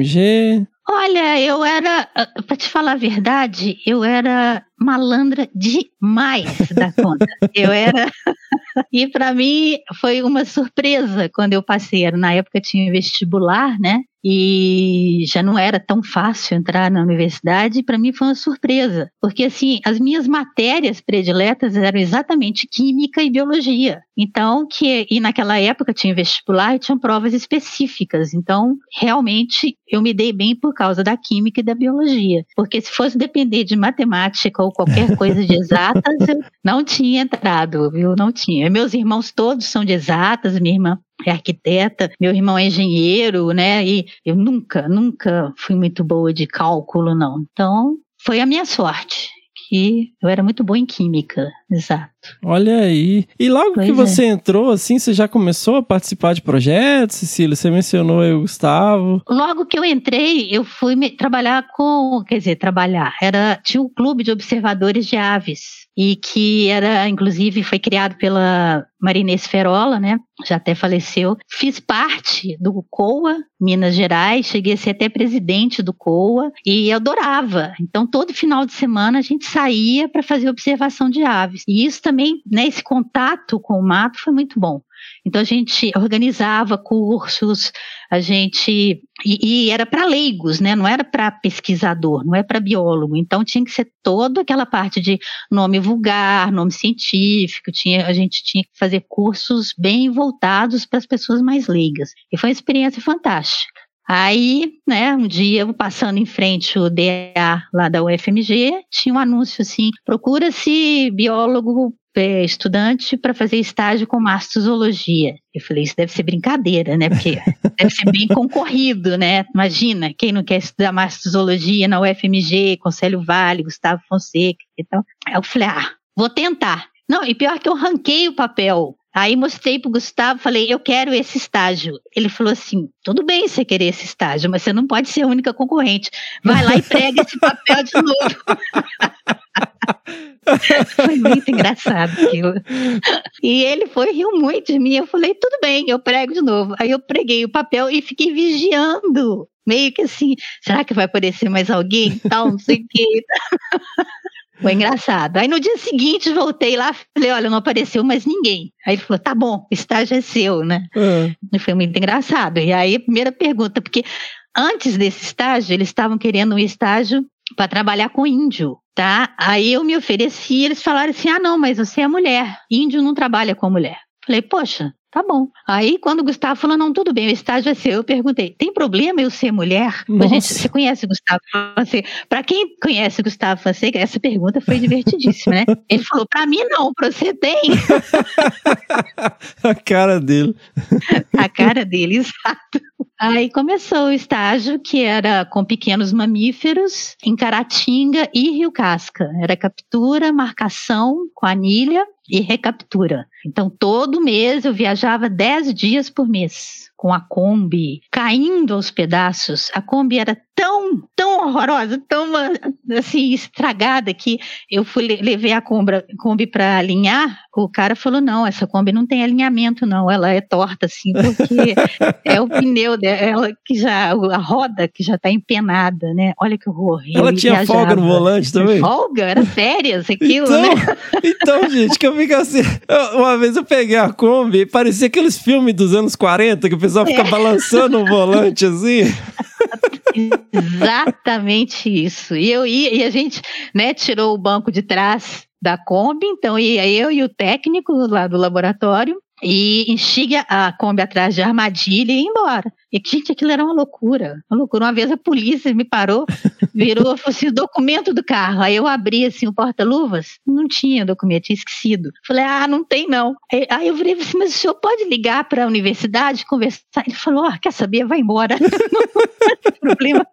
Olha, eu era, ah, para te falar a verdade, eu era malandra demais da conta. Eu era. e para mim foi uma surpresa quando eu passei. Na época tinha vestibular, né? E já não era tão fácil entrar na universidade. Para mim foi uma surpresa, porque assim as minhas matérias prediletas eram exatamente química e biologia. Então que e naquela época tinha vestibular e tinham provas específicas. Então realmente eu me dei bem por causa da química e da biologia, porque se fosse depender de matemática ou qualquer coisa de exatas, eu não tinha entrado, viu? Não tinha. Meus irmãos todos são de exatas, minha irmã é arquiteta, meu irmão é engenheiro, né? E eu nunca, nunca fui muito boa de cálculo, não. Então, foi a minha sorte, que eu era muito boa em química, exato. Olha aí. E logo que Pois é. você entrou, assim, você já começou a participar de projetos, Cecília? Você mencionou aí o Gustavo. Logo que eu entrei, eu fui trabalhar com, quer dizer, trabalhar, era tinha um clube de observadores de aves e que era, inclusive, foi criado pela Marinês Ferola, né? Já até faleceu. Fiz parte do COA, Minas Gerais, cheguei a ser até presidente do COA e eu adorava. Então, todo final de semana a gente saía para fazer observação de aves. E isso também, né, esse contato com o mato foi muito bom. Então a gente organizava cursos, a gente e, e era para leigos, né? Não era para pesquisador, não é para biólogo. Então tinha que ser toda aquela parte de nome vulgar, nome científico. Tinha, a gente tinha que fazer cursos bem voltados para as pessoas mais leigas. E foi uma experiência fantástica. Aí, né, um dia eu passando em frente o DA lá da UFMG, tinha um anúncio assim: procura-se biólogo é, estudante para fazer estágio com mastozoologia. Eu falei, isso deve ser brincadeira, né? Porque deve ser bem concorrido, né? Imagina, quem não quer estudar mastozoologia na UFMG, Conselho Vale, Gustavo Fonseca e tal. Aí eu falei, ah, vou tentar. Não, e pior que eu ranquei o papel Aí mostrei pro Gustavo, falei, eu quero esse estágio. Ele falou assim, tudo bem você querer esse estágio, mas você não pode ser a única concorrente. Vai lá e prega esse papel de novo. foi muito engraçado aquilo. E ele foi, riu muito de mim. Eu falei, tudo bem, eu prego de novo. Aí eu preguei o papel e fiquei vigiando. Meio que assim, será que vai aparecer mais alguém? Tal, não sei o quê. Foi engraçado. Aí no dia seguinte voltei lá, falei, olha, não apareceu mais ninguém. Aí ele falou, tá bom, o estágio é seu, né? Uhum. E foi muito engraçado. E aí, primeira pergunta, porque antes desse estágio, eles estavam querendo um estágio para trabalhar com índio, tá? Aí eu me ofereci, eles falaram assim, ah, não, mas você é mulher, índio não trabalha com mulher. Falei, poxa, Tá bom. Aí, quando o Gustavo falou, não, tudo bem, o estágio é seu, eu perguntei, tem problema eu ser mulher? Gente, você conhece o Gustavo Fonseca? Para quem conhece o Gustavo Fonseca, essa pergunta foi divertidíssima, né? Ele falou, para mim não, para você tem. A cara dele. A cara dele, exato. Aí começou o estágio que era com pequenos mamíferos em Caratinga e Rio Casca. Era captura, marcação com anilha e recaptura. Então, todo mês eu viajava 10 dias por mês com a Kombi caindo aos pedaços. A Kombi era tão, tão horrorosa, tão assim estragada que eu fui levei a Kombi para alinhar. O cara falou: "Não, essa Kombi não tem alinhamento não, ela é torta assim, porque é o pneu dela que já a roda que já está empenada, né? Olha que horror. Ela tinha viajava. folga no volante também? Folga, era férias aquilo, então, né? Então, gente, que eu fico assim, uma vez eu peguei a Kombi, parecia aqueles filmes dos anos 40 que o pessoal fica é. balançando o volante assim. Exatamente isso. E eu ia, e a gente, né, tirou o banco de trás da Kombi, então ia eu e o técnico lá do laboratório e enxiga a Kombi atrás de armadilha e ia embora. E, gente, aquilo era uma loucura, uma loucura. Uma vez a polícia me parou, virou, falou assim, o documento do carro. Aí eu abri, assim, o porta-luvas, não tinha documento, tinha esquecido. Falei, ah, não tem não. Aí, eu virei assim, mas o senhor pode ligar para a universidade, conversar? Ele falou, ah, quer saber, vai embora. não problema.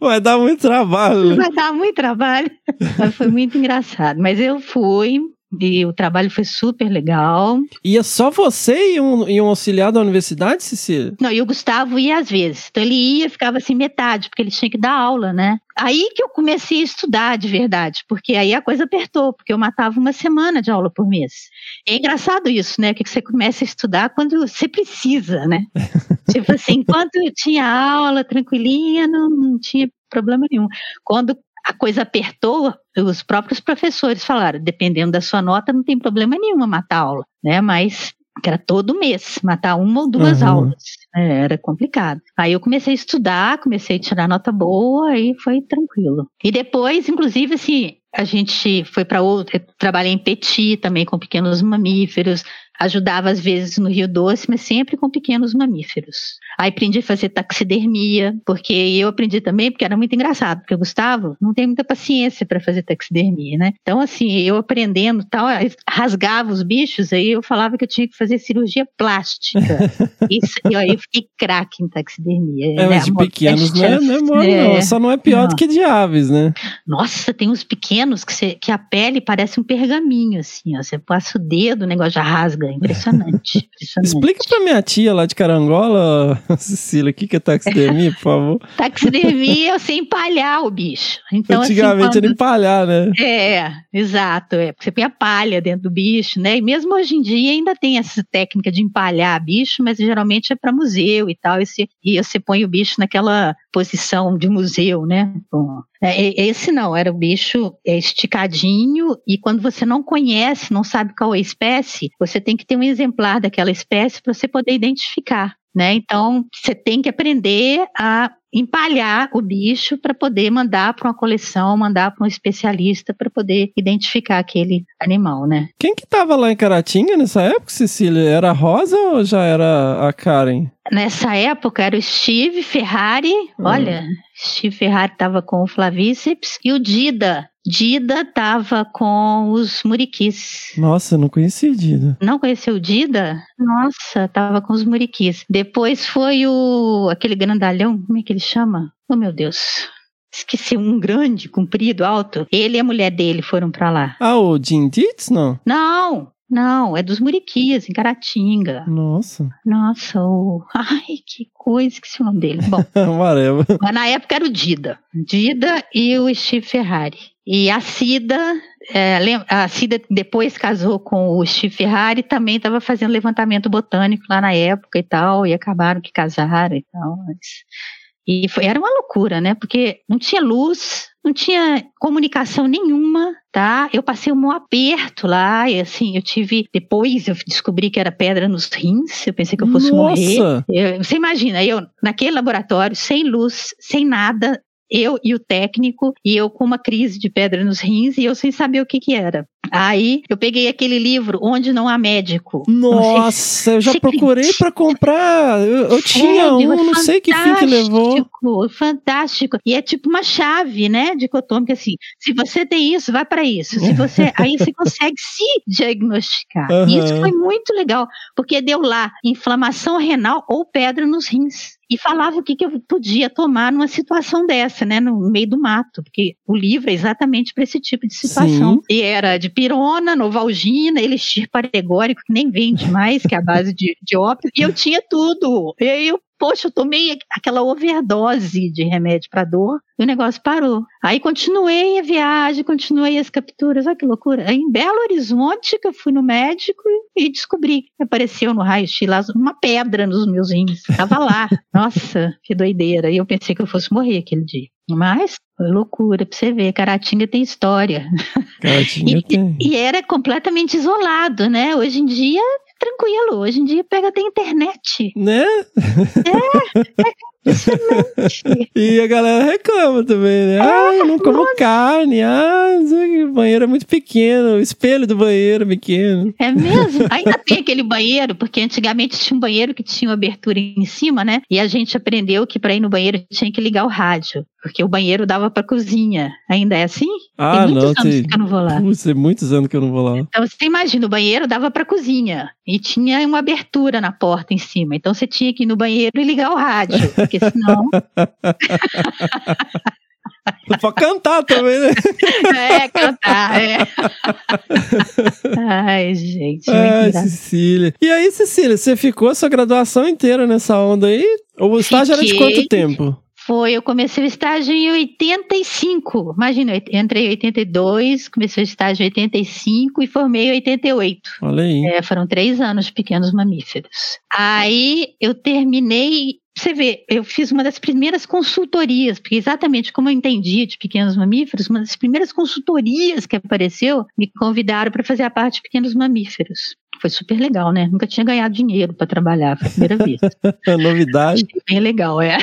Vai dar muito trabalho. Vai dar muito trabalho. Mas foi muito engraçado. Mas eu fui, e o trabalho foi super legal. E é só você e um, e um auxiliar da universidade, Cecília? Não, e o Gustavo ia às vezes. Então ele ia, ficava assim metade, porque ele tinha que dar aula, né? Aí que eu comecei a estudar de verdade, porque aí a coisa apertou, porque eu matava uma semana de aula por mês. É engraçado isso, né? Que você começa a estudar quando você precisa, né? tipo assim, enquanto eu tinha aula tranquilinha, não, não tinha problema nenhum. Quando a coisa apertou, os próprios professores falaram, dependendo da sua nota, não tem problema nenhum matar aula, né? Mas que era todo mês, matar uma ou duas uhum. aulas. É, era complicado. Aí eu comecei a estudar, comecei a tirar nota boa, aí foi tranquilo. E depois, inclusive, assim, a gente foi para outro, trabalhei em Petit também com pequenos mamíferos, ajudava às vezes no Rio Doce, mas sempre com pequenos mamíferos. Aí aprendi a fazer taxidermia, porque eu aprendi também, porque era muito engraçado, porque o Gustavo não tem muita paciência para fazer taxidermia, né? Então, assim, eu aprendendo tal, rasgava os bichos, aí eu falava que eu tinha que fazer cirurgia plástica. Isso, e aí eu fiquei craque em taxidermia. É, né? mas de pequenos não é, não é mole, é, não. Só não é pior não. do que de aves, né? Nossa, tem uns pequenos que, você, que a pele parece um pergaminho, assim, ó. Você passa o dedo, o negócio já rasga. Impressionante. impressionante. Explica pra minha tia lá de Carangola, Cecília, o que, que é taxidermia, por favor? taxidermia é você empalhar o bicho. Então, assim, Antigamente assim, quando... era empalhar, né? É, exato. É, você põe a palha dentro do bicho, né? E mesmo hoje em dia ainda tem essa técnica de empalhar bicho, mas geralmente é para museu e tal. E você, e você põe o bicho naquela posição de museu, né? Bom, é, esse não, era o bicho esticadinho e quando você não conhece, não sabe qual é a espécie, você tem que ter um exemplar daquela espécie para você poder identificar. Né? Então, você tem que aprender a empalhar o bicho para poder mandar para uma coleção, mandar para um especialista para poder identificar aquele animal, né? Quem que tava lá em Caratinga nessa época, Cecília? Era a Rosa ou já era a Karen? Nessa época era o Steve Ferrari, hum. olha, Steve Ferrari estava com o Flavíceps e o Dida, Dida tava com os muriquis. Nossa, eu não conhecia Dida. Não conheceu o Dida? Nossa, tava com os muriquis. Depois foi o aquele grandalhão, como é que ele chama? Oh, meu Deus. Esqueci um grande, comprido, alto. Ele e a mulher dele foram para lá. Ah, o Jim Dietz, não? Não, não, é dos Muriquis, em Caratinga. Nossa. Nossa, o... ai, que coisa, esqueci o nome dele. Bom, Amarelo. mas na época era o Dida. Dida e o Steve Ferrari. E a Cida, é, a Cida depois casou com o Steve Ferrari, também estava fazendo levantamento botânico lá na época e tal, e acabaram que casaram e tal. Mas... E foi, era uma loucura, né? Porque não tinha luz, não tinha comunicação nenhuma, tá? Eu passei um aperto lá, e assim, eu tive. Depois eu descobri que era pedra nos rins, eu pensei que eu fosse Nossa. morrer. Eu, você imagina, eu naquele laboratório, sem luz, sem nada, eu e o técnico, e eu com uma crise de pedra nos rins, e eu sem saber o que que era. Aí eu peguei aquele livro Onde Não Há Médico. Nossa, eu já procurei para comprar. Eu, eu tinha Sério, um, é não sei que fim que levou. fantástico, Fantástico. E é tipo uma chave, né? Dicotômica assim. Se você tem isso, vai para isso. Se você, aí você consegue se diagnosticar. E isso foi muito legal, porque deu lá inflamação renal ou pedra nos rins. E falava o que, que eu podia tomar numa situação dessa, né? No meio do mato. Porque o livro é exatamente para esse tipo de situação. Sim. E era de pirona, novalgina, elixir paregórico, que nem vende mais, que é a base de, de ópio. E eu tinha tudo. E aí eu, poxa, eu tomei aquela overdose de remédio para dor e o negócio parou. Aí continuei a viagem, continuei as capturas. Olha que loucura. Aí em Belo Horizonte, que eu fui no médico e descobri que apareceu no raio-x lá uma pedra nos meus rins. Tava lá. Nossa, que doideira. E eu pensei que eu fosse morrer aquele dia. Mas foi loucura pra você ver. Caratinga tem história. Caratinga E, tem. e era completamente isolado, né? Hoje em dia, tranquilo. Hoje em dia pega até internet. Né? Impressionante. E a galera reclama também, né? Ah, eu não como carne. Ah, o banheiro é muito pequeno. O espelho do banheiro é pequeno. É mesmo? Ainda tem aquele banheiro, porque antigamente tinha um banheiro que tinha uma abertura em cima, né? E a gente aprendeu que para ir no banheiro tinha que ligar o rádio, porque o banheiro dava para cozinha. Ainda é assim? Ah, tem muitos não. anos Tem, que eu não vou lá. Putz, tem muitos anos que eu não vou lá. Então você imagina, o banheiro dava para cozinha e tinha uma abertura na porta em cima. Então você tinha que ir no banheiro e ligar o rádio, porque senão Pra cantar também, né? é cantar, é. Ai, gente, Ai. Cecília. E aí, Cecília, você ficou a sua graduação inteira nessa onda aí? Ou o estágio era de Fiquei. quanto tempo? Foi, eu comecei o estágio em 85. Imagina, eu entrei em 82, comecei o estágio em 85 e formei em 88. Olha aí. É, foram três anos de pequenos mamíferos. Aí eu terminei. Você vê, eu fiz uma das primeiras consultorias, porque exatamente como eu entendi de pequenos mamíferos, uma das primeiras consultorias que apareceu, me convidaram para fazer a parte de pequenos mamíferos. Foi super legal, né? Nunca tinha ganhado dinheiro para trabalhar, foi a primeira vez. Novidade. Bem legal, é.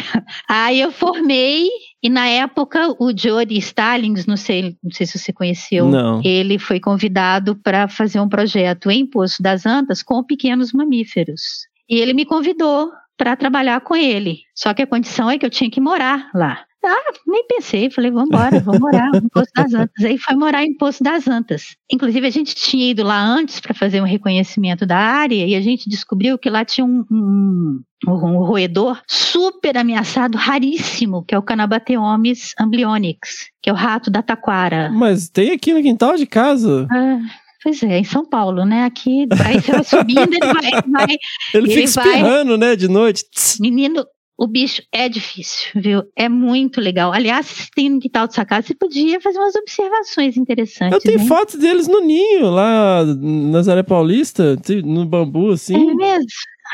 Aí eu formei e na época o Jody Stallings, não sei, não sei se você conheceu, Não. ele foi convidado para fazer um projeto em Poço das Antas com pequenos mamíferos. E ele me convidou para trabalhar com ele. Só que a condição é que eu tinha que morar lá. Ah, nem pensei, falei, vamos embora, vamos morar em Poço das Antas. Aí foi morar em Poço das Antas. Inclusive, a gente tinha ido lá antes para fazer um reconhecimento da área e a gente descobriu que lá tinha um, um, um roedor super ameaçado, raríssimo, que é o Canabateomes amblionix, que é o rato da taquara. Mas tem aqui no quintal de casa. Ah, pois é, em São Paulo, né? Aqui, aí você vai subindo, ele vai, vai Ele, Ele fica vai- espirrando, né, de noite. Menino, O bicho é difícil, viu? É muito legal. Aliás, se tem no quintal de sua casa, você podia fazer umas observações interessantes. Eu tenho né? fotos deles no ninho, lá na Zaré Paulista, no bambu, assim. É mesmo?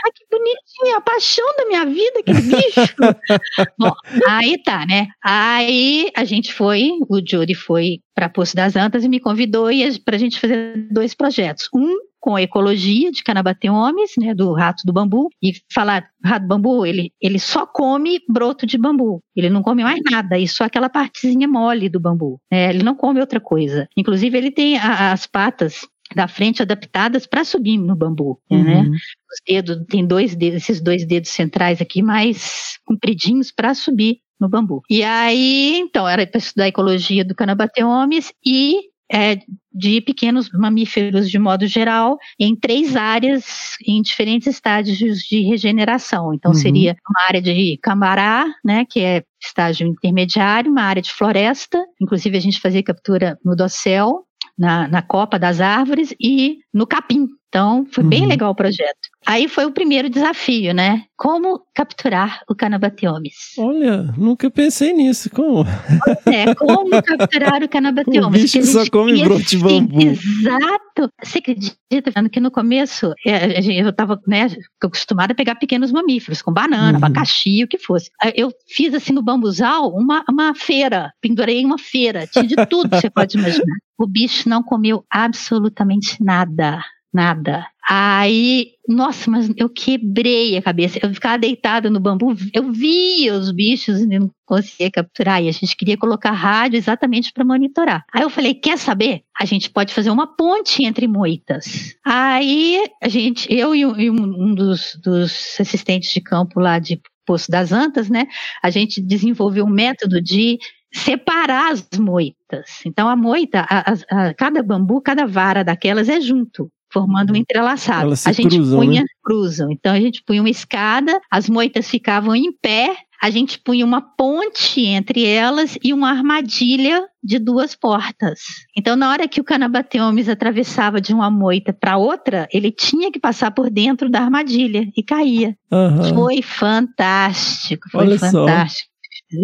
Ai, que bonitinho, a paixão da minha vida, aquele bicho. Bom, aí tá, né? Aí a gente foi, o Júri foi para Poço das Antas e me convidou para a gente fazer dois projetos. Um com a ecologia de Canabateomes, né, do rato do bambu, e falar, rato bambu, ele, ele só come broto de bambu, ele não come mais nada, e só aquela partezinha mole do bambu, né, ele não come outra coisa. Inclusive, ele tem a, as patas da frente adaptadas para subir no bambu, Uhum. né? Os dedos, tem dois dedos, esses dois dedos centrais aqui mais compridinhos para subir no bambu. E aí, então, era para estudar a ecologia do Canabateomes e é, de pequenos mamíferos de modo geral, em três áreas em diferentes estágios de regeneração. Então, Uhum. seria uma área de cambará, né, que é estágio intermediário, uma área de floresta, inclusive a gente fazia captura no dossel, na, na copa das árvores e no capim. Então, foi bem Uhum. legal o projeto. Aí foi o primeiro desafio, né? Como capturar o Canabateomes? Olha, nunca pensei nisso. Como? É, como capturar o Canabateomes? O bicho só come broto de bambu. Exato. Você acredita, Fernando, que no começo é, eu estava né, acostumada a pegar pequenos mamíferos, com banana, Uhum. abacaxi, o que fosse. Eu fiz assim no bambuzal uma, uma feira, pendurei uma feira, tinha de tudo que você pode imaginar. O bicho não comeu absolutamente nada. Nada. Aí, nossa, mas eu quebrei a cabeça. Eu ficava deitada no bambu, eu via os bichos e não conseguia capturar. E a gente queria colocar rádio exatamente para monitorar. Aí eu falei: quer saber? A gente pode fazer uma ponte entre moitas. Aí a gente, eu e um, dos, dos assistentes de campo lá de Poço das Antas, né? A gente desenvolveu um método de separar as moitas. Então a moita, a- a- a- cada bambu, cada vara daquelas é junto. Formando um entrelaçado. Elas se a gente cruzam, punha, né? cruzam. Então a gente punha uma escada, as moitas ficavam em pé, a gente punha uma ponte entre elas e uma armadilha de duas portas. Então, na hora que o Canabateomes atravessava de uma moita para outra, ele tinha que passar por dentro da armadilha e caía. Aham. Foi fantástico, foi Olha só.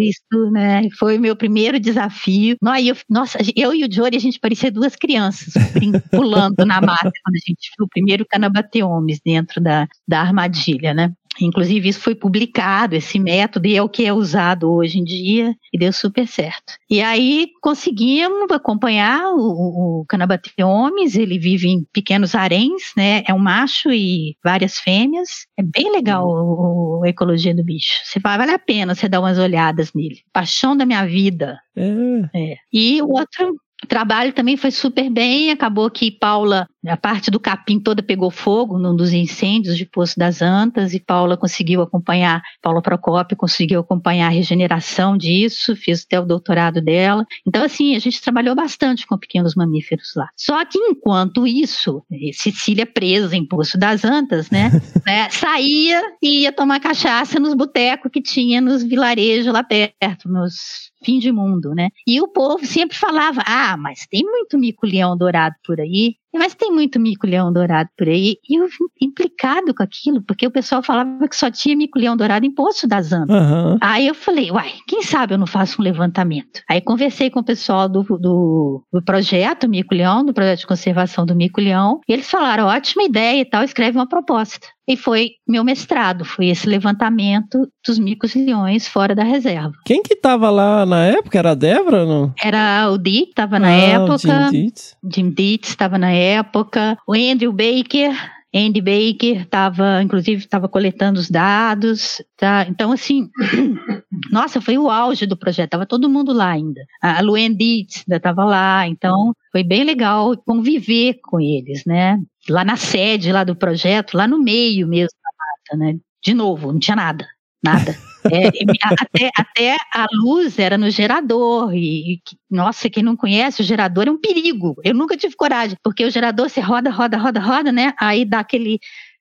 Isso, né? Foi meu primeiro desafio. Nó- aí eu- nossa, eu e o Jory, a gente parecia duas crianças brin- pulando na mata quando a gente viu o primeiro canabateomes dentro da, da armadilha, né? Inclusive, isso foi publicado, esse método, e é o que é usado hoje em dia, e deu super certo. E aí conseguimos acompanhar o, o Canabateomes, ele vive em pequenos haréns, né? É um macho e várias fêmeas. É bem legal o- a ecologia do bicho. Você vai, vale a pena você dar umas olhadas nele. Paixão da minha vida. É. É. E o outro trabalho também foi super bem. Acabou que Paula, a parte do capim toda pegou fogo num dos incêndios de Poço das Antas, e Paula conseguiu acompanhar, Paula Procópio conseguiu acompanhar a regeneração disso, fez até o doutorado dela. Então, assim, a gente trabalhou bastante com pequenos mamíferos lá. Só que enquanto isso, Cecília presa em Poço das Antas, né, né, saía e ia tomar cachaça nos botecos que tinha nos vilarejos lá perto, nos fim de mundo, né? E o povo sempre falava: ah, mas tem muito mico-leão dourado por aí. Mas tem muito mico-leão dourado por aí. E eu implicado com aquilo, porque o pessoal falava que só tinha mico-leão dourado em Poço das Antas. Aham. Aí eu falei, uai, quem sabe eu não faço um levantamento? Aí conversei com o pessoal do, do, do projeto Mico Leão, do projeto de conservação do Mico Leão, e eles falaram, ótima ideia e tal, escreve uma proposta. E foi meu mestrado, foi esse levantamento dos micos leões fora da reserva. Quem que tava lá na época? Era a Débora ou não? Era o Dick, estava na Ah, época. Jim Dietz. Jim Dietz estava na época. O Andrew Baker. Andy Baker estava, inclusive, estava coletando os dados. Tá? Então, assim, nossa, foi o auge do projeto. Tava todo mundo lá ainda. A Luann Dietz ainda estava lá. Então, foi bem legal conviver com eles, né? Lá na sede lá do projeto, lá no meio mesmo da mata, né? De novo, não tinha nada. Nada. É, a- até, até a luz era no gerador. E, e nossa, quem não conhece, o gerador é um perigo. Eu nunca tive coragem, porque o gerador você roda, roda, roda, roda, né? Aí dá aquele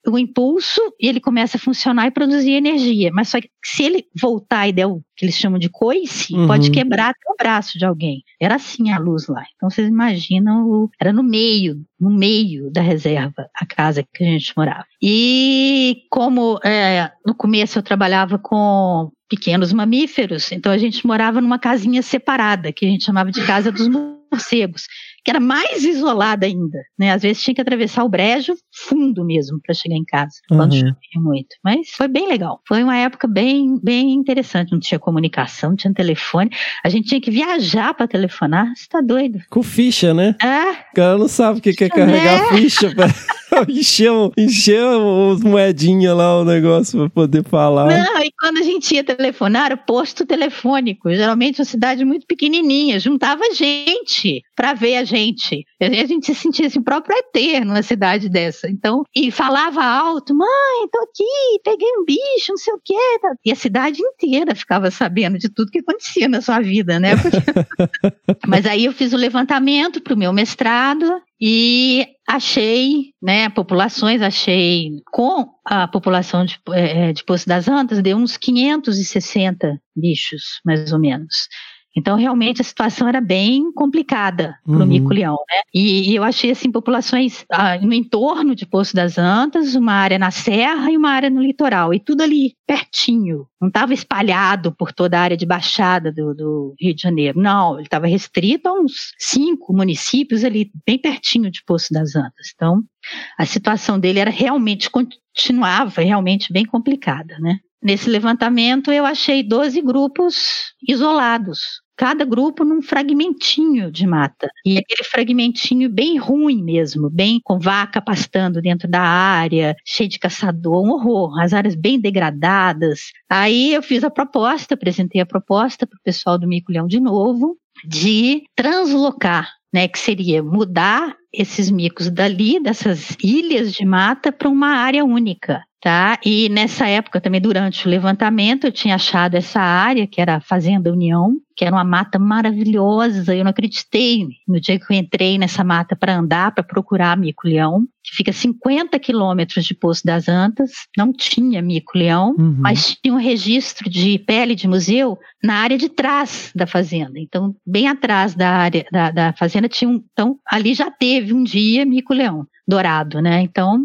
o impulso e ele começa a funcionar e produzir energia. Mas só que se ele voltar e der o que eles chamam de coice, Uhum. pode quebrar até o braço de alguém. Era assim a luz lá. Então vocês imaginam, o- era no meio, no meio da reserva, a casa que a gente morava. E como é, no começo eu trabalhava com pequenos mamíferos, então a gente morava numa casinha separada, que a gente chamava de casa dos morcegos, que era mais isolada ainda, né? Às vezes tinha que atravessar o brejo fundo mesmo para chegar em casa, quando Uhum. chovia muito. Mas foi bem legal. Foi uma época bem, bem interessante. Não tinha comunicação, não tinha telefone. A gente tinha que viajar para telefonar. Você tá doido? Com ficha, né? É, O cara não sabe o que que é carregar ficha pra encher, um- encher os moedinhas lá, o negócio pra poder falar. Não, e quando a gente ia telefonar, era posto telefônico, geralmente uma cidade muito pequenininha, juntava gente para ver a gente. A gente se sentia assim, próprio ET numa cidade dessa. Então, e falava alto: mãe, tô aqui, peguei um bicho, não sei o quê. E a cidade inteira ficava sabendo de tudo que acontecia na sua vida, né? Porque- Mas aí eu fiz o levantamento para o meu mestrado e achei, né, populações, achei com a população de, eh, de Poço das Antas, deu uns 560 bichos, mais ou menos. Então, realmente, a situação era bem complicada para o Uhum. mico-leão, né? E, e eu achei, assim, populações ah, no entorno de Poço das Antas, uma área na serra e uma área no litoral, e tudo ali pertinho. Não estava espalhado por toda a área de baixada do, do Rio de Janeiro. Não, ele estava restrito a uns cinco municípios ali, bem pertinho de Poço das Antas. Então, a situação dele era realmente, continuava realmente bem complicada, né? Nesse levantamento, eu achei 12 grupos isolados, cada grupo num fragmentinho de mata. E aquele fragmentinho bem ruim mesmo, bem com vaca pastando dentro da área, cheio de caçador, um horror, as áreas bem degradadas. Aí eu fiz a proposta, apresentei a proposta para o pessoal do Mico Leão de novo, de translocar, né, que seria mudar esses micos dali, dessas ilhas de mata, para uma área única. Tá? E nessa época, também durante o levantamento, eu tinha achado essa área, que era a Fazenda União, que era uma mata maravilhosa. Eu não acreditei no dia que eu entrei nessa mata para andar, para procurar mico-leão, que fica a 50 quilômetros de Poço das Antas. Não tinha mico-leão, Uhum. mas tinha um registro de pele de museu na área de trás da fazenda. Então, bem atrás da área da, da fazenda tinha um. Então, ali já teve um dia mico-leão dourado, né? Então,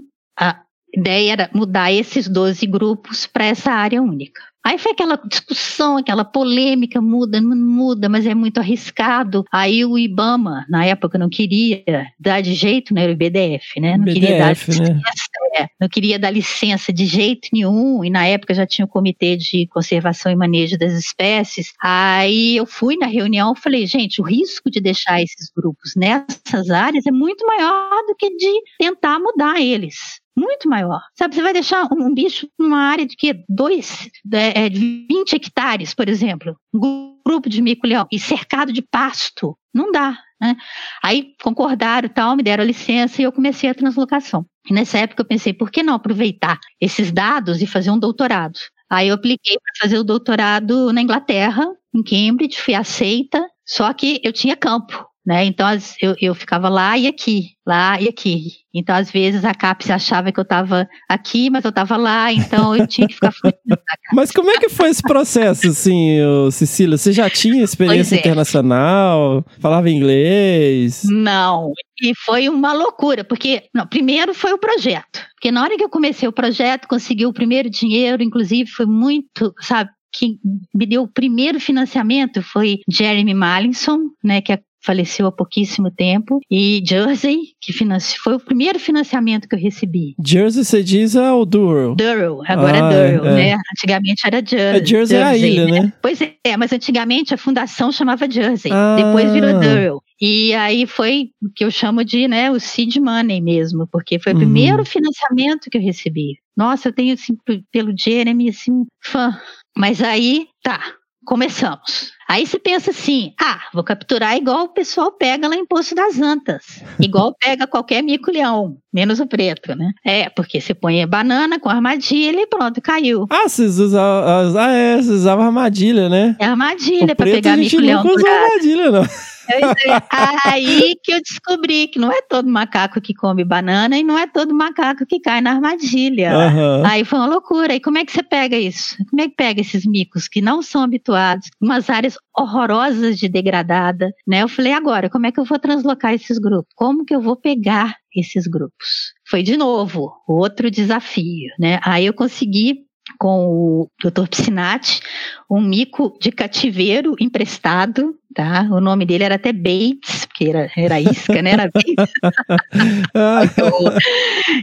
ideia era mudar esses 12 grupos para essa área única. Aí foi aquela discussão, aquela polêmica, muda, não muda, mas é muito arriscado. Aí o IBAMA, na época, não queria dar de jeito, né? O IBDF, né? Não queria dar BDF, né? é, não queria dar licença de jeito nenhum, e na época já tinha o Comitê de Conservação e Manejo das Espécies. Aí eu fui na reunião e falei, gente, o risco de deixar esses grupos nessas áreas é muito maior do que de tentar mudar eles. Muito maior. Sabe, você vai deixar um, bicho numa área de que dois, é, é, de 20 hectares, por exemplo, um grupo de mico-leão e cercado de pasto. Não dá. Né? Aí concordaram tal, me deram licença e eu comecei a translocação. E nessa época eu pensei, por que não aproveitar esses dados e fazer um doutorado? Aí eu apliquei para fazer o doutorado na Inglaterra, em Cambridge, fui aceita, só que eu tinha campo. Né? Então as- eu, eu ficava lá e aqui, lá e aqui. Então, às vezes, a CAPES achava que eu estava aqui, mas eu estava lá, então eu tinha que ficar. Mas como é que foi esse processo, assim, Cecília? Você já tinha experiência é. internacional? Falava inglês? Não, e foi uma loucura, porque não, primeiro foi o projeto. Porque na hora que eu comecei o projeto, consegui o primeiro dinheiro, inclusive foi muito, sabe, que me deu o primeiro financiamento foi Jeremy Mallinson, né, que faleceu há pouquíssimo tempo, e Jersey, que financi- foi o primeiro financiamento que eu recebi. Jersey, você diz, é o Durrell. Durrell, agora Ah, é Durrell, é. né? Antigamente era Jersey. É, Jersey é a ilha, né? Pois é, mas antigamente a fundação chamava Jersey, Ah. depois virou Durrell. E aí foi o que eu chamo de, né, o seed money mesmo, porque foi o Uhum. primeiro financiamento que eu recebi. Nossa, eu tenho, assim, pelo Jeremy, assim, fã. Mas aí, tá, começamos. Aí você pensa assim, ah, vou capturar igual o pessoal pega lá em Poço das Antas. Igual pega qualquer mico-leão, menos o preto, né? É, porque você põe a banana com armadilha e pronto, caiu. Ah, vocês usavam. Ah, é, vocês usavam armadilha, né? É armadilha preto pegar a gente mico-leão usou dourado. armadilha, não. Aí que eu descobri que não é todo macaco que come banana e não é todo macaco que cai na armadilha. Aham. Aí foi uma loucura. E como é que você pega isso? Como é que pega esses micos que não são habituados, umas áreas horrorosas de degradada, né? Eu falei, agora, como é que eu vou translocar esses grupos? Como que eu vou pegar esses grupos? Foi de novo outro desafio, né? Aí eu consegui com o Dr. Piscinati, um mico de cativeiro emprestado, tá? O nome dele era até Bates, porque era, era isca, né? Era Bates.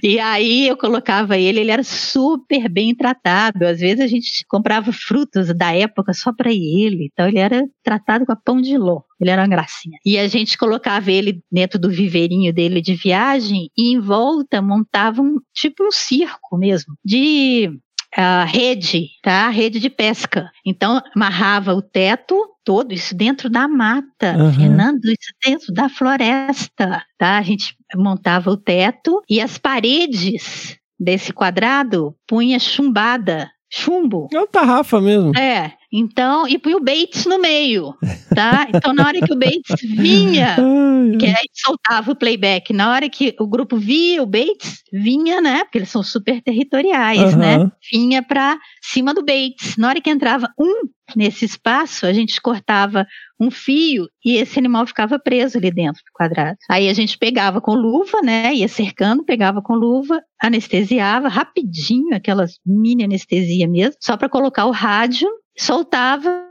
e aí eu colocava ele, ele era super bem tratado. Às vezes a gente comprava frutas da época só para ele, então ele era tratado com a pão de ló. Ele era uma gracinha. E a gente colocava ele dentro do viveirinho dele de viagem e em volta montava um tipo um circo mesmo de a rede, tá? Rede de pesca. Então, amarrava o teto todo, isso dentro da mata, Aham. Fernando, isso dentro da floresta, tá? A gente montava o teto e as paredes desse quadrado punha chumbada, chumbo. É uma tarrafa mesmo. É, então, e põe o Bates no meio, tá? Então, na hora que o Bates vinha, que aí soltava o playback, na hora que o grupo via o Bates, vinha, né? Porque eles são super territoriais, Aham. né? Vinha pra cima do Bates. Na hora que entrava um nesse espaço, a gente cortava um fio e esse animal ficava preso ali dentro do quadrado. Aí a gente pegava com luva, né? Ia cercando, pegava com luva, anestesiava rapidinho, aquelas mini anestesia mesmo, só para colocar o rádio, soltava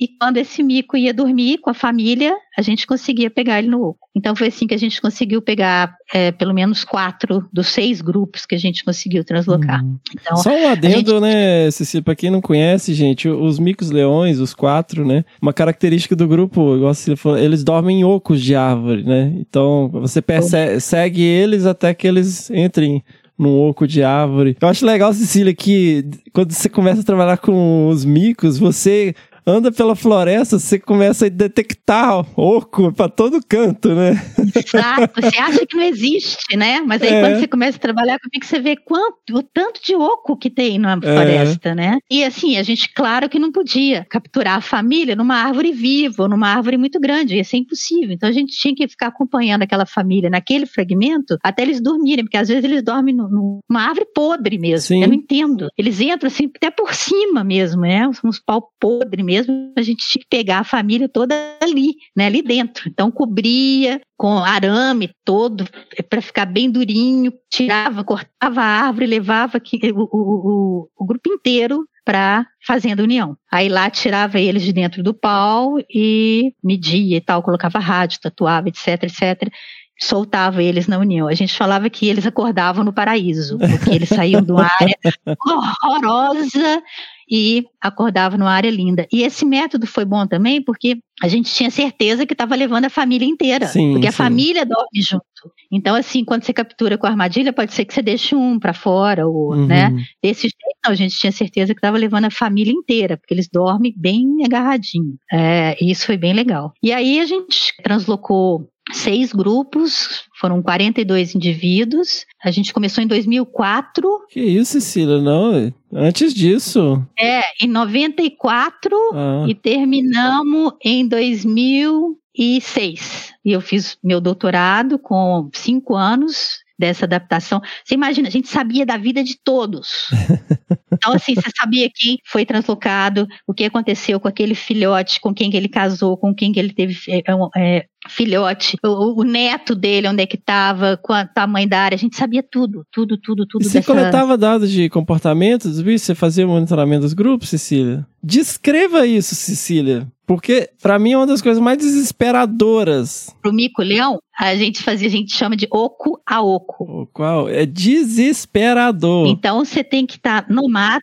e quando esse mico ia dormir com a família, a gente conseguia pegar ele no oco. Então foi assim que a gente conseguiu pegar é, pelo menos quatro dos seis grupos que a gente conseguiu translocar. Então, Só um adendo, gente- né, Cecília, pra quem não conhece, gente, os micos leões, os quatro, né, uma característica do grupo, igual Cecília falou, eles dormem em ocos de árvore, né, então você perse- segue eles até que eles entrem num oco de árvore. Eu acho legal, Cecília, que quando você começa a trabalhar com os micos, você anda pela floresta, você começa a detectar oco pra todo canto, né? Exato, você acha que não existe, né? Mas aí É. quando você começa a trabalhar comigo, você vê quanto, o tanto de oco que tem na É. floresta, né? E assim, a gente, claro que não podia capturar a família numa árvore viva, numa árvore muito grande, ia ser impossível. Então a gente tinha que ficar acompanhando aquela família naquele fragmento até eles dormirem, porque às vezes eles dormem numa árvore podre mesmo. Sim. Eu não entendo. Eles entram assim, até por cima mesmo, né? Uns pau podre mesmo. A gente tinha que pegar a família toda ali, né? Ali dentro. Então cobria com arame todo para ficar bem durinho, tirava, cortava a árvore, levava o, o- o- o grupo inteiro para fazenda união. Aí lá tirava eles de dentro do pau e media e tal, colocava rádio, tatuava, etc, etc. Soltava eles na união. A gente falava que eles acordavam no paraíso, porque eles saíam de uma área horrorosa e acordava numa área linda. E esse método foi bom também porque a gente tinha certeza que estava levando a família inteira, Sim, porque a sim. família dorme junto. Então assim, quando você captura com a armadilha, pode ser que você deixe um para fora ou, Uhum. né? Desse jeito, não, a gente tinha certeza que estava levando a família inteira, porque eles dormem bem agarradinho. É, e isso foi bem legal. E aí a gente translocou seis grupos, foram 42 indivíduos. A gente começou em 2004 Que isso, Cecília, não, antes disso... é, em 94 Ah. e terminamos em 2006. E eu fiz meu doutorado com cinco anos dessa adaptação. Você imagina, a gente sabia da vida de todos. Então, assim, você sabia quem foi translocado, o que aconteceu com aquele filhote, com quem que ele casou, com quem que ele teve é, é, filhote, o, o neto dele, onde é que estava, o tamanho da área, a gente sabia tudo, tudo, tudo, tudo. E você dessa- coletava dados de comportamento dos bichos? Você fazia o monitoramento dos grupos, Cecília? Descreva isso, Cecília. Porque, pra mim, é uma das coisas mais desesperadoras. Pro mico-leão, a gente fazia, a gente chama de oco a oco. O qual é desesperador. Então você tem que estar no mato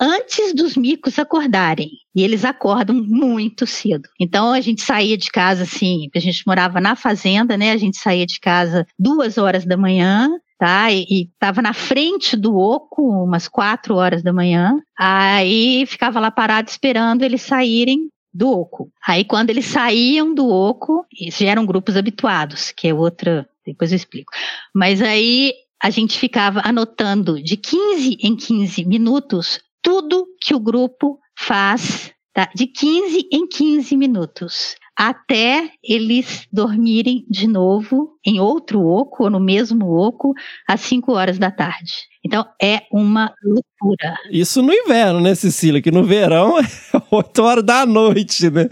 antes dos micos acordarem. E eles acordam muito cedo. Então a gente saía de casa assim, a gente morava na fazenda, né? A gente saía de casa duas horas da manhã. Tá, e, e tava na frente do oco, umas quatro horas da manhã. Aí ficava lá parado esperando eles saírem do oco. Aí quando eles saíam do oco, isso já eram grupos habituados, que é outra, depois eu explico. Mas aí a gente ficava anotando de 15 em 15 minutos tudo que o grupo faz, tá? De 15 em 15 minutos. Até eles dormirem de novo em outro oco ou no mesmo oco às 5 horas da tarde. Então é uma loucura. Isso no inverno, né, Cecília? Que no verão é 8 horas da noite, né?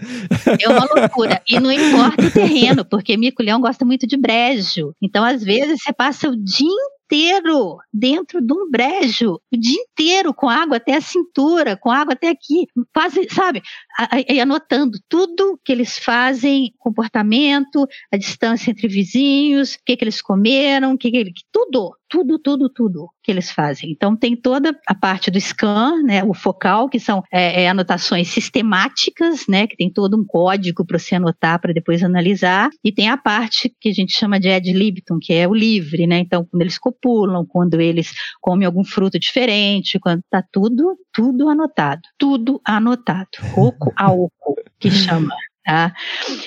É uma loucura. E não importa o terreno, porque mico-leão gosta muito de brejo. Então, às vezes, você passa o dia inteiro dentro de um brejo, o dia inteiro com água até a cintura, com água até aqui, quase, sabe, aí anotando tudo que eles fazem, comportamento, a distância entre vizinhos, o que, que eles comeram, o que, que tudo, tudo, tudo, tudo que eles fazem. Então tem toda a parte do scan, né, o focal, que são é, é, anotações sistemáticas, né, que tem todo um código para você anotar para depois analisar, e tem a parte que a gente chama de ad libitum, que é o livre, né, então quando eles copulam, quando eles comem algum fruto diferente, quando tá tudo, tudo anotado, tudo anotado, oco a oco, que chama, tá?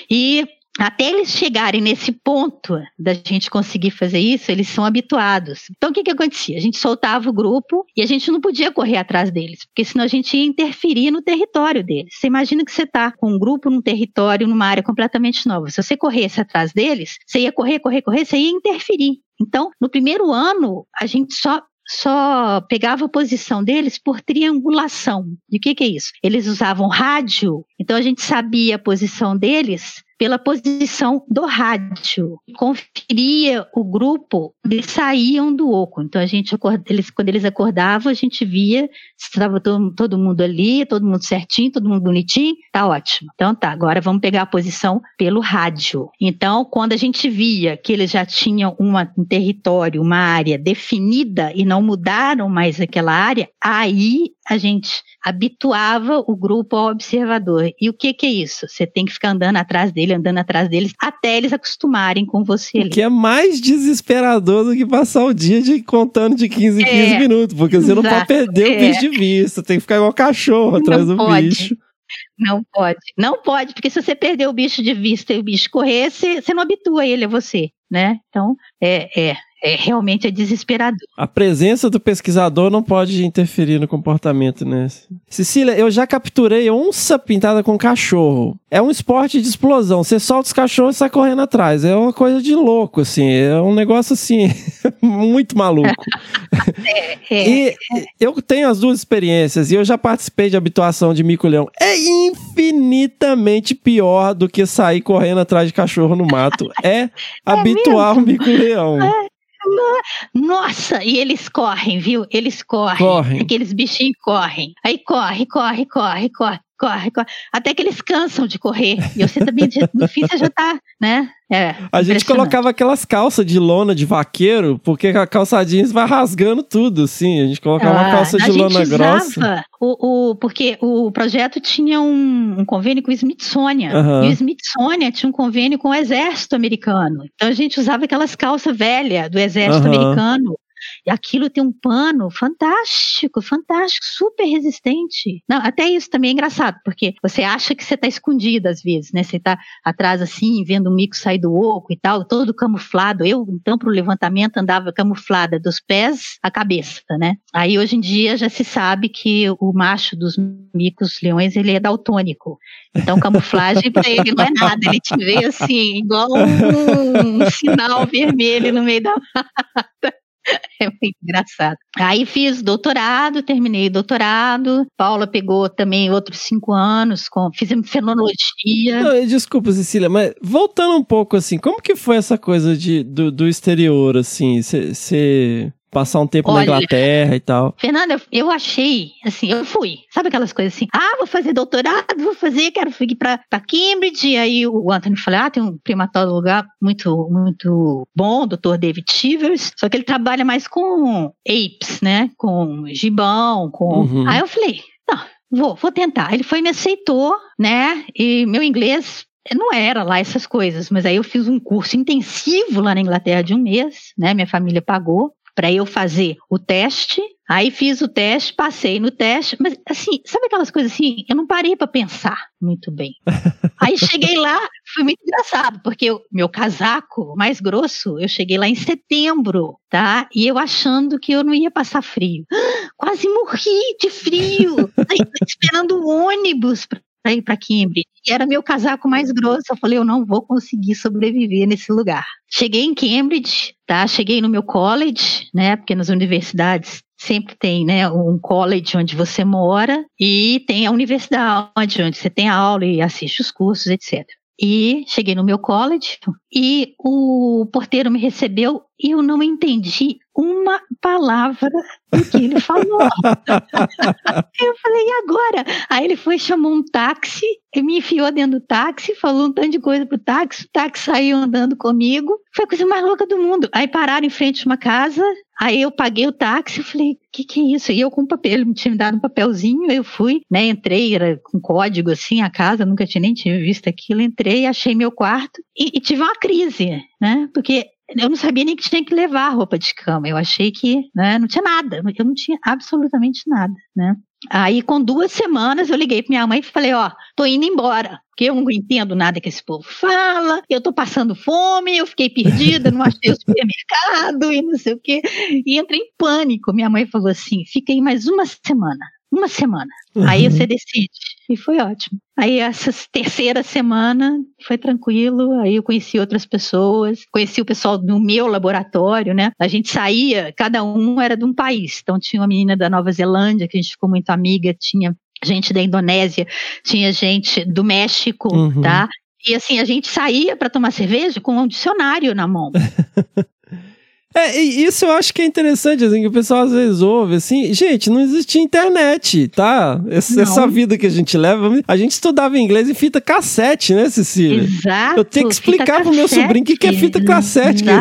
E até eles chegarem nesse ponto da gente conseguir fazer isso, eles são habituados. Então, o que, que acontecia? A gente soltava o grupo e a gente não podia correr atrás deles, porque senão a gente ia interferir no território deles. Você imagina que você está com um grupo num território, numa área completamente nova. Se você corresse atrás deles, você ia correr, correr, correr, você ia interferir. Então, no primeiro ano, a gente só só pegava a posição deles por triangulação. E o que, que é isso? Eles usavam rádio, então a gente sabia a posição deles pela posição do rádio. Conferia o grupo, eles saíam do oco. Então a gente eles, quando eles acordavam, a gente via se estava todo, todo mundo ali, todo mundo certinho, todo mundo bonitinho, tá ótimo. Então tá, agora vamos pegar a posição pelo rádio. Então, quando a gente via que eles já tinham uma, um território, uma área definida e não mudaram mais aquela área, aí a gente habituava o grupo ao observador. E o que, que é isso? Você tem que ficar andando atrás dele, andando atrás deles, até eles acostumarem com você. O que é mais desesperador do que passar o dia de contando de 15 em 15 é, minutos, porque você exato, não pode perder é. o bicho de vista, tem que ficar igual cachorro atrás não do pode. bicho. Não pode, não pode, porque se você perder o bicho de vista e o bicho correr, você, você não habitua ele a você, né? Então, é, é, é, realmente é desesperador. A presença do pesquisador não pode interferir no comportamento, né? Cecília, eu já capturei onça pintada com cachorro. É um esporte de explosão. Você solta os cachorros e sai correndo atrás. É uma coisa de louco, assim. É um negócio, assim, muito maluco. é, é, e eu tenho as duas experiências e eu já participei de habituação de mico-leão. É infinitamente pior do que sair correndo atrás de cachorro no mato. É, é habituar o mico-leão. Nossa, e eles correm, viu? Eles correm. Correm. Aqueles bichinhos correm. Aí corre, corre, corre, corre corre, corre, até que eles cansam de correr. E você também, no fim, você já tá, né? É, a gente colocava aquelas calças de lona de vaqueiro, porque a calça jeans vai rasgando tudo, assim. A gente colocava ah, uma calça de lona grossa. O, o, porque o projeto tinha um, um convênio com o Smithsonian. Uhum. E o Smithsonian tinha um convênio com o exército americano. Então a gente usava aquelas calças velhas do exército uhum. americano aquilo tem um pano fantástico, fantástico, super resistente. Não, até isso também é engraçado, porque você acha que você está escondido às vezes, né? Você está atrás assim, vendo o mico sair do oco e tal, todo camuflado. Eu, então, para o levantamento, andava camuflada dos pés à cabeça, né? Aí hoje em dia já se sabe que o macho dos micos leões, ele é daltônico. Então, camuflagem para ele não é nada. Ele te vê assim, igual um, um sinal vermelho no meio da mata. É muito engraçado. Aí fiz doutorado, terminei doutorado. Paula pegou também outros cinco anos, com, fiz fenologia. Não, desculpa, Cecília, mas voltando um pouco assim, como que foi essa coisa de, do, do exterior, assim? Você passar um tempo Olha, na Inglaterra e tal. Fernanda, eu achei, assim, eu fui. Sabe aquelas coisas assim? Ah, vou fazer doutorado, vou fazer, quero ir pra, pra Cambridge. E aí o Anthony falou: ah, tem um primatólogo muito, muito bom, Dr. David Chivers, só que ele trabalha mais com apes, né? Com gibão, com. Uhum. Aí eu falei: não, vou, vou tentar. Ele foi e me aceitou, né? E meu inglês não era lá essas coisas, mas aí eu fiz um curso intensivo lá na Inglaterra de um mês, né? Minha família pagou para eu fazer o teste. Aí fiz o teste, passei no teste, mas assim, sabe aquelas coisas assim? Eu não parei para pensar muito bem. Aí cheguei lá, foi muito engraçado, porque o meu casaco mais grosso, eu cheguei lá em setembro, tá? E eu achando que eu não ia passar frio. Quase morri de frio, esperando o ônibus para ir para Cambridge. E era meu casaco mais grosso. Eu falei, eu não vou conseguir sobreviver nesse lugar. Cheguei em Cambridge, tá? Cheguei no meu college, né? Porque nas universidades sempre tem, né, um college onde você mora e tem a universidade onde você tem aula e assiste os cursos, etc. E cheguei no meu college e o porteiro me recebeu e eu não entendi uma palavra do que ele falou. eu falei, e agora? Aí ele foi, chamou um táxi, me enfiou dentro do táxi, falou um tanto de coisa pro táxi, o táxi saiu andando comigo. Foi a coisa mais louca do mundo. Aí pararam em frente a uma casa, aí eu paguei o táxi, eu falei, o que, que é isso? E eu com papel, ele me tinha me dado um papelzinho, eu fui, né, entrei, era com código assim, a casa, nunca tinha nem tinha visto aquilo, entrei, achei meu quarto e, e tive uma crise, né, porque eu não sabia nem que tinha que levar roupa de cama. Eu achei que né, não tinha nada. Eu não tinha absolutamente nada, né? Aí, com duas semanas, eu liguei para minha mãe e falei: Ó, tô indo embora, porque eu não entendo nada que esse povo fala, eu tô passando fome, eu fiquei perdida, não achei o supermercado e não sei o quê. E entrei em pânico. Minha mãe falou assim: aí mais uma semana. Uma semana. Uhum. Aí você decide. E foi ótimo. Aí essa terceira semana foi tranquilo, aí eu conheci outras pessoas, conheci o pessoal do meu laboratório, né? A gente saía, cada um era de um país. Então tinha uma menina da Nova Zelândia que a gente ficou muito amiga, tinha gente da Indonésia, tinha gente do México, uhum. tá? E assim, a gente saía para tomar cerveja com um dicionário na mão. É, isso eu acho que é interessante, assim, que o pessoal às vezes ouve, assim, gente, não existia internet, tá? Essa, essa, vida que a gente leva, a gente estudava inglês em fita cassete, né, Cecília? Exato. Eu tenho que explicar pro meu sobrinho o que, que é fita cassete. Que é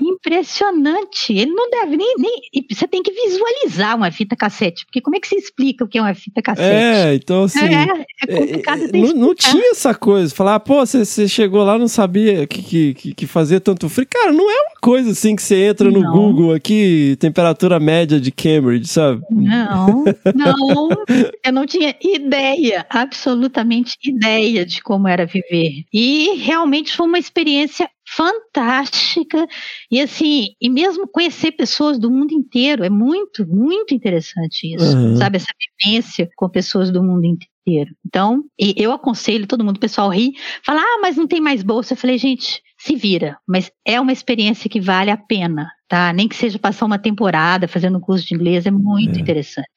impressionante. Ele não deve nem, nem. Você tem que visualizar uma fita cassete, porque como é que se explica o que é uma fita cassete? É, então assim. É, é complicado. É, não, não, tinha essa coisa, falar, pô, você, você chegou lá não sabia que, que, que fazia tanto frio. Cara, não é uma coisa assim que você entra no não. Google aqui, temperatura média de Cambridge, sabe? Não, não. eu não tinha ideia, absolutamente ideia de como era viver. E realmente foi uma experiência fantástica e assim e mesmo conhecer pessoas do mundo inteiro é muito muito interessante isso uhum. sabe essa vivência com pessoas do mundo inteiro então eu aconselho todo mundo o pessoal ri fala ah mas não tem mais bolsa eu falei gente se vira, mas é uma experiência que vale a pena, tá? Nem que seja passar uma temporada fazendo um curso de inglês, é muito é. interessante.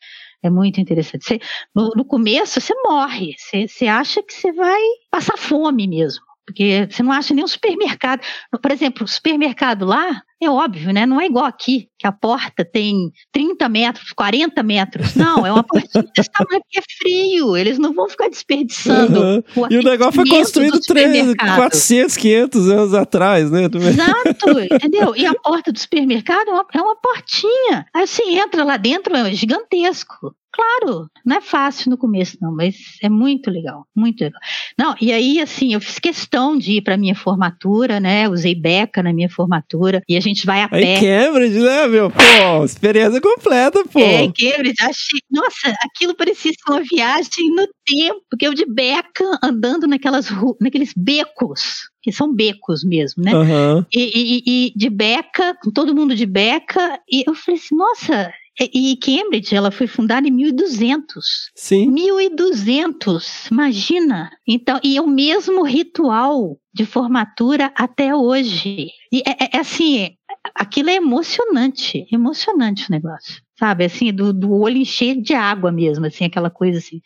É muito interessante. Você, no, no, começo, você morre, você, você acha que você vai passar fome mesmo. Porque você não acha nem um supermercado. Por exemplo, o supermercado lá, é óbvio, né? Não é igual aqui, que a porta tem 30 metros, 40 metros. Não, é uma portinha desse tamanho que é frio. Eles não vão ficar desperdiçando. Uhum. O e o negócio foi construído 300, 400, 500 anos atrás, né? Exato, entendeu? E a porta do supermercado é uma, é uma portinha. Aí você entra lá dentro, é gigantesco. Claro, não é fácil no começo, não, mas é muito legal, muito legal. Não, e aí, assim, eu fiz questão de ir para minha formatura, né? Usei beca na minha formatura e a gente vai a pé. Em Cambridge, né, meu? Pô, experiência completa, pô. É, Cambridge, achei. Nossa, aquilo parecia uma viagem no tempo, porque eu de beca andando naquelas naqueles becos que são becos mesmo, né? Uhum. E, e, e, de beca, com todo mundo de beca, e eu falei assim, nossa, e Cambridge, ela foi fundada em 1200. Sim. 1200, imagina. Então, e é o mesmo ritual de formatura até hoje. E é, é, é assim, aquilo é emocionante, emocionante o negócio, sabe? Assim, do, do olho encher de água mesmo, assim, aquela coisa assim.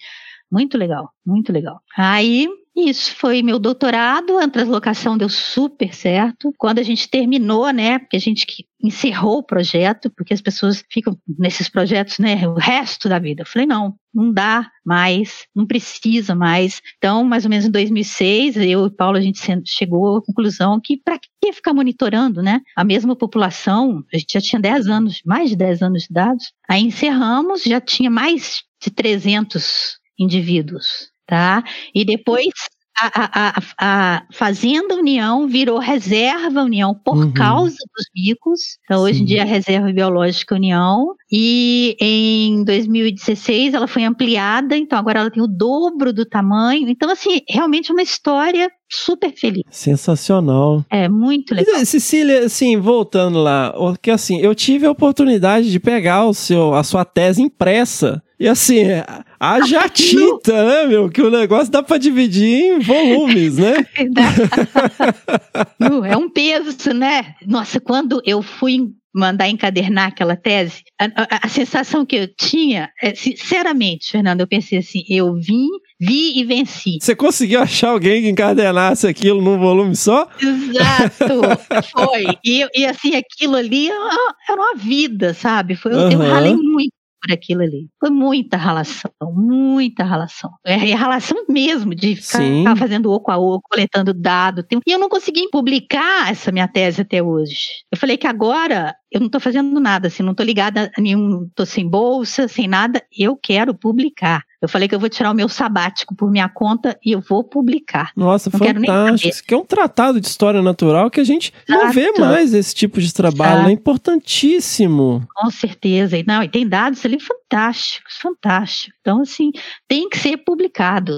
Muito legal, muito legal. Aí isso foi meu doutorado, a translocação deu super certo. Quando a gente terminou, né, porque a gente encerrou o projeto, porque as pessoas ficam nesses projetos, né, o resto da vida. Eu falei, não, não dá mais, não precisa mais. Então, mais ou menos em 2006, eu e Paulo, a gente chegou à conclusão que para que ficar monitorando, né, a mesma população, a gente já tinha 10 anos, mais de 10 anos de dados. Aí encerramos, já tinha mais de 300 indivíduos tá? E depois a, a, a, Fazenda União virou Reserva União por uhum. causa dos bicos. Então, hoje em dia, é Reserva Biológica União. E em 2016 ela foi ampliada, então agora ela tem o dobro do tamanho. Então, assim, realmente uma história super feliz. Sensacional. É, muito legal. Cecília, assim, voltando lá, porque assim, eu tive a oportunidade de pegar o seu, a sua tese impressa E assim, é, haja tinta, né, meu? Que o negócio dá pra dividir em volumes, né? Nu, é um peso, né? Nossa, quando eu fui mandar encadernar aquela tese, a, a- a sensação que eu tinha, é, sinceramente, Fernando, eu pensei assim, eu vim, vi e venci. Você conseguiu achar alguém que encadernasse aquilo num volume só? Exato, foi. E, e assim, aquilo ali era uma- vida, sabe? Foi, eu- Eu ralei muito por aquilo ali. Foi muita relação, muita relação. É, é relação mesmo, de ficar Sim. fazendo oco a oco, coletando dado. Tem- E eu não consegui publicar essa minha tese até hoje. Eu falei que agora eu não estou fazendo nada, assim, não estou ligada a nenhum, estou sem bolsa, sem nada. Eu quero publicar. Eu falei que eu vou tirar o meu sabático por minha conta e eu vou publicar. Nossa, Não fantástico. Isso aqui é um tratado de história natural que a gente não vê Exato. mais esse tipo de trabalho. Exato. É importantíssimo. Com certeza. E, não, e tem dados ali fantásticos, fantásticos. Então, assim, tem que ser publicado.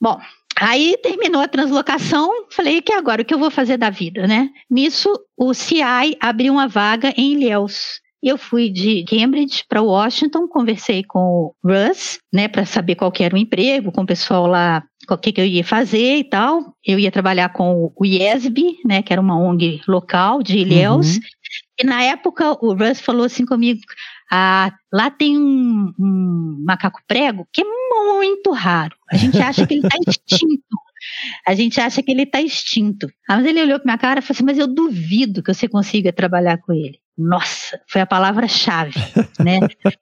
Bom, aí terminou a translocação, falei que agora o que eu vou fazer da vida, né? Nisso, o CI abriu uma vaga em Ilhéus. Eu fui de Cambridge para Washington, conversei com o Russ, né, para saber qual era o emprego, com o pessoal lá, o que, que eu ia fazer e tal. Eu ia trabalhar com o IESB, né, que era uma ONG local de Ilhéus. E na época o Russ falou assim comigo: ah, lá tem um, um macaco prego que é muito raro. A gente acha que ele está extinto. A gente acha que ele está extinto. Ah, mas ele olhou para minha cara e falou assim: Mas eu duvido que você consiga trabalhar com ele. Nossa, foi a palavra-chave, né?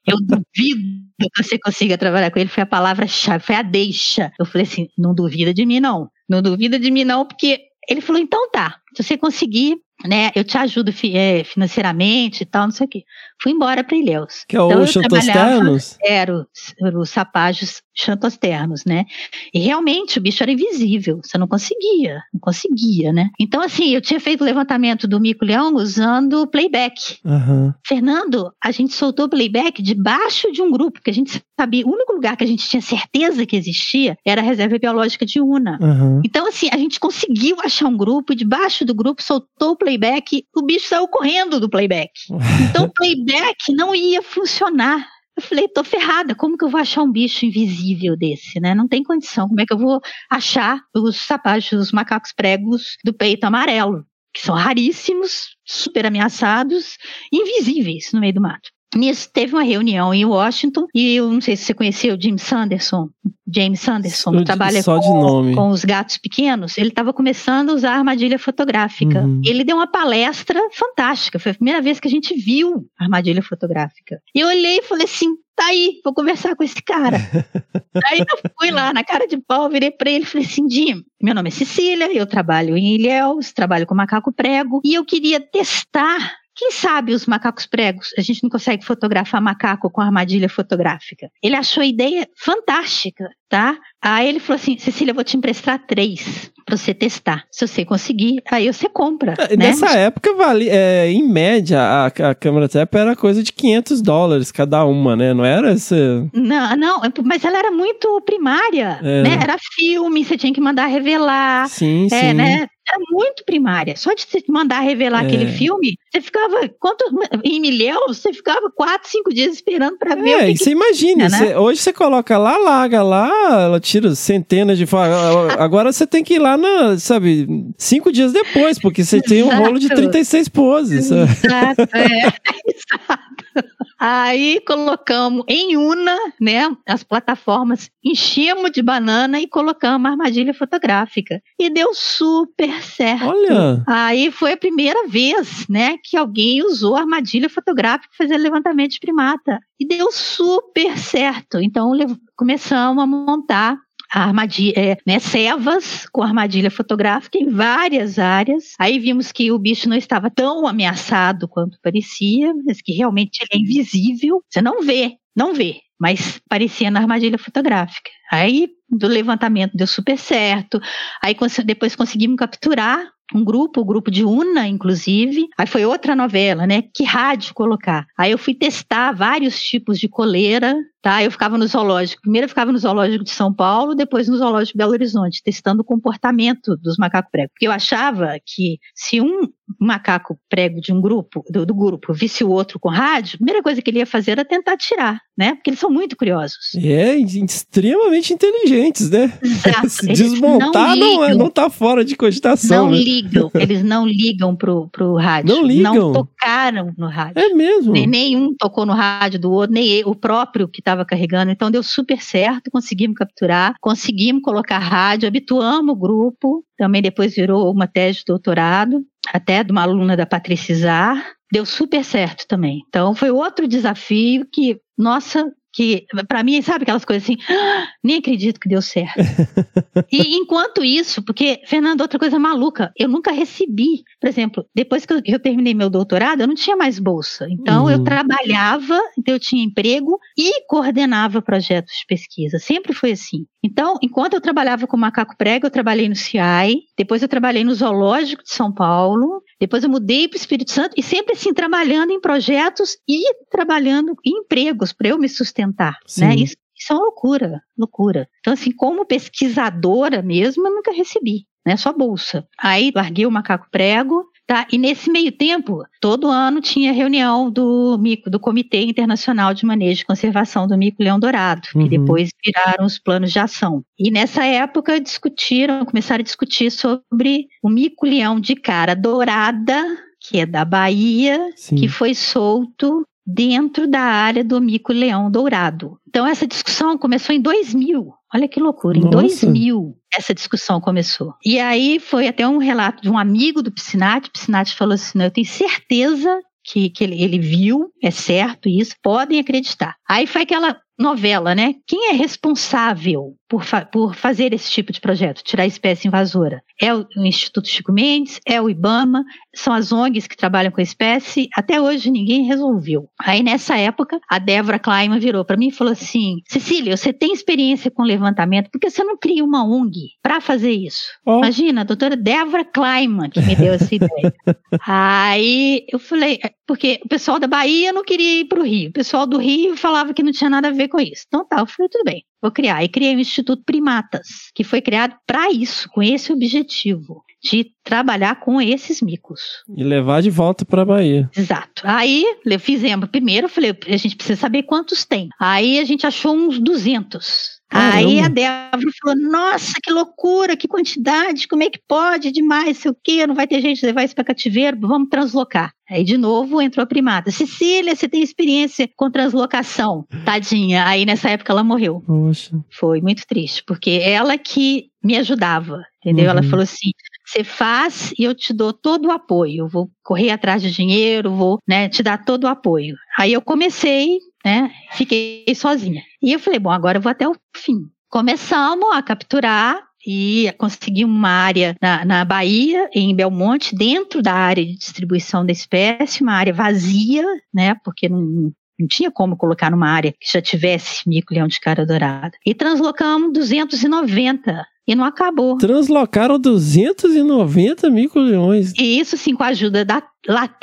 Eu duvido que você consiga trabalhar com ele, foi a palavra-chave, foi a deixa. Eu falei assim: Não duvida de mim, não. Não duvida de mim, não, porque ele falou: Então tá, se você conseguir, né, eu te ajudo fi- eh, financeiramente e tal, não sei o quê. Fui embora para Ilhéus. Que é o Então, Xantosternos? trabalhava- Era o- era os sapágios xantosternos, né? E realmente o bicho era invisível, você não conseguia, não conseguia, né? Então, assim, eu tinha feito o levantamento do mico-leão usando playback. Aham. Fernando, a gente soltou playback debaixo de um grupo, porque a gente sabia, o único lugar que a gente tinha certeza que existia era a reserva biológica de Una. Aham. Então, assim, a gente conseguiu achar um grupo, e debaixo do grupo soltou o playback, o bicho saiu correndo do playback. Então, o playback não ia funcionar. Eu falei, tô ferrada, como que eu vou achar um bicho invisível desse, né? Não tem condição. Como é que eu vou achar os sapatos, os macacos pregos do peito amarelo, que são raríssimos, super ameaçados, invisíveis no meio do mato. Nisso teve uma reunião em Washington e eu não sei se você conheceu o Jim Sanderson, James Sanderson, que trabalha com, com os gatos pequenos. Ele estava começando a usar armadilha fotográfica. Uhum. Ele deu uma palestra fantástica. Foi a primeira vez que a gente viu armadilha fotográfica. E eu olhei e falei assim: tá aí, vou conversar com esse cara. aí eu fui lá na cara de pau, virei pra ele e falei assim: Jim, meu nome é Cecília, eu trabalho em Ilhéus, trabalho com macaco prego e eu queria testar. Quem sabe os macacos pregos? A gente não consegue fotografar macaco com armadilha fotográfica. Ele achou a ideia fantástica, tá? Aí ele falou assim: Cecília, eu vou te emprestar três pra você testar. Se você conseguir, aí você compra. E né? Nessa época, vale, é, em média, a, a câmera trap era coisa de 500 dólares cada uma, né? Não era essa... Não, não, mas ela era muito primária, É. né? Era filme, você tinha que mandar revelar. Sim, é, sim. né? Era muito primária. Só de você mandar revelar É. aquele filme, você ficava. Quanto, em milhão, você ficava quatro, cinco dias esperando pra ver o É, que e que você imagina, né? você- hoje você coloca lá, larga lá, ela tira centenas de fotos. Agora você tem que ir lá, na, sabe, cinco dias depois, porque você tem um rolo de Exato. 36 poses. Exato, é. Exato. Aí colocamos em Una, né, as plataformas, enchemos de banana e colocamos a armadilha fotográfica. E deu super certo. Olha. Aí foi a primeira vez, né, que alguém usou armadilha fotográfica para fazer levantamento de primata. E deu super certo. Então começamos a montar armadilha, é, né, cevas com armadilha fotográfica em várias áreas. Aí vimos que o bicho não estava tão ameaçado quanto parecia, mas que realmente ele é invisível. Você não vê, não vê, mas parecia na armadilha fotográfica. Aí do levantamento deu super certo. Aí depois conseguimos capturar um grupo, o grupo de Una, inclusive. Aí foi outra novela, né? Que rádio colocar. Aí eu fui testar vários tipos de coleira, tá? Eu ficava no zoológico. Primeiro eu ficava no zoológico de São Paulo, depois no zoológico de Belo Horizonte, testando o comportamento dos macacos pregos. Porque eu achava que se um macaco prego de um grupo, do, do, grupo, visse o outro com rádio, a primeira coisa que ele ia fazer era tentar tirar, né? Porque eles são muito curiosos. É, extremamente inteligentes, né? Exato. Desmontar não, não, é, não tá fora de cogitação. Não né? ligam, eles não ligam pro, pro rádio. Não ligam. Não tocaram no rádio. É mesmo? Nem, nenhum tocou no rádio do outro, nem ele, o próprio que estava carregando. Então deu super certo, conseguimos capturar, conseguimos colocar rádio, habituamos o grupo, também depois virou uma tese de doutorado, até de uma aluna da Patrícia Zar. Deu super certo também. Então foi outro desafio que, nossa, que para mim, sabe aquelas coisas assim, ah, nem acredito que deu certo. e enquanto isso, porque, Fernando, outra coisa maluca, eu nunca recebi, por exemplo, depois que eu, eu terminei meu doutorado, eu não tinha mais bolsa. Então uhum. eu trabalhava, então eu tinha emprego e coordenava projetos de pesquisa. Sempre foi assim. Então, enquanto eu trabalhava com macaco prego, eu trabalhei no CIAI, depois eu trabalhei no Zoológico de São Paulo, depois eu mudei para o Espírito Santo e sempre assim trabalhando em projetos e trabalhando em empregos para eu me sustentar, Sim. né? Isso, isso é uma loucura, loucura. Então assim, como pesquisadora mesmo, eu nunca recebi, né? Só bolsa. Aí larguei o macaco prego, Tá? E nesse meio tempo, todo ano tinha reunião do mico, do Comitê Internacional de Manejo e Conservação do Mico-Leão Dourado, uhum. que depois viraram os planos de ação. E nessa época discutiram, começaram a discutir sobre o mico-leão de cara dourada, que é da Bahia, Sim. que foi solto dentro da área do mico-leão dourado. Então essa discussão começou em 2000. Olha que loucura, em Nossa. 2000 essa discussão começou. E aí foi até um relato de um amigo do Piscinati. O Piscinati falou assim: não, eu tenho certeza que, que ele, ele viu, é certo isso, podem acreditar. Aí foi aquela novela, né? Quem é responsável por, fa por fazer esse tipo de projeto, tirar a espécie invasora? É o, o, Instituto Chico Mendes, é o IBAMA, são as ONGs que trabalham com a espécie. Até hoje ninguém resolveu. Aí nessa época, a Débora Kleiman virou para mim e falou assim: Cecília, você tem experiência com levantamento, por que você não cria uma ONG para fazer isso? Oh. Imagina, a doutora Débora Kleiman que me deu essa ideia. Aí eu falei, porque o pessoal da Bahia não queria ir para o Rio, o pessoal do Rio falava que não tinha nada a ver com isso. Então tá, eu falei, tudo bem, vou criar. E criei o Instituto Primatas, que foi criado para isso, com esse objetivo, de trabalhar com esses micos. E levar de volta para a Bahia. Exato. Aí fizemos primeiro, eu falei, a gente precisa saber quantos tem. Aí a gente achou uns 200. Caramba. Aí a Débora falou: Nossa, que loucura, que quantidade, como é que pode? Demais, sei o quê, não vai ter gente levar isso para cativeiro, vamos translocar. Aí de novo entrou a primata. Cecília, você tem experiência com translocação? Tadinha. Aí nessa época ela morreu. Poxa. Foi muito triste, porque ela que me ajudava, entendeu? Uhum. Ela falou assim: você faz e eu te dou todo o apoio. Eu vou correr atrás de dinheiro, vou né, te dar todo o apoio. Aí eu comecei né? Fiquei sozinha. E eu falei, bom, agora eu vou até o fim. Começamos a capturar e consegui uma área na, na Bahia, em Belmonte, dentro da área de distribuição da espécie, uma área vazia, né? Porque não, não tinha como colocar numa área que já tivesse mico-leão de cara dourada. E translocamos 290 e não acabou. Translocaram 290 micro-leões. E isso sim com a ajuda da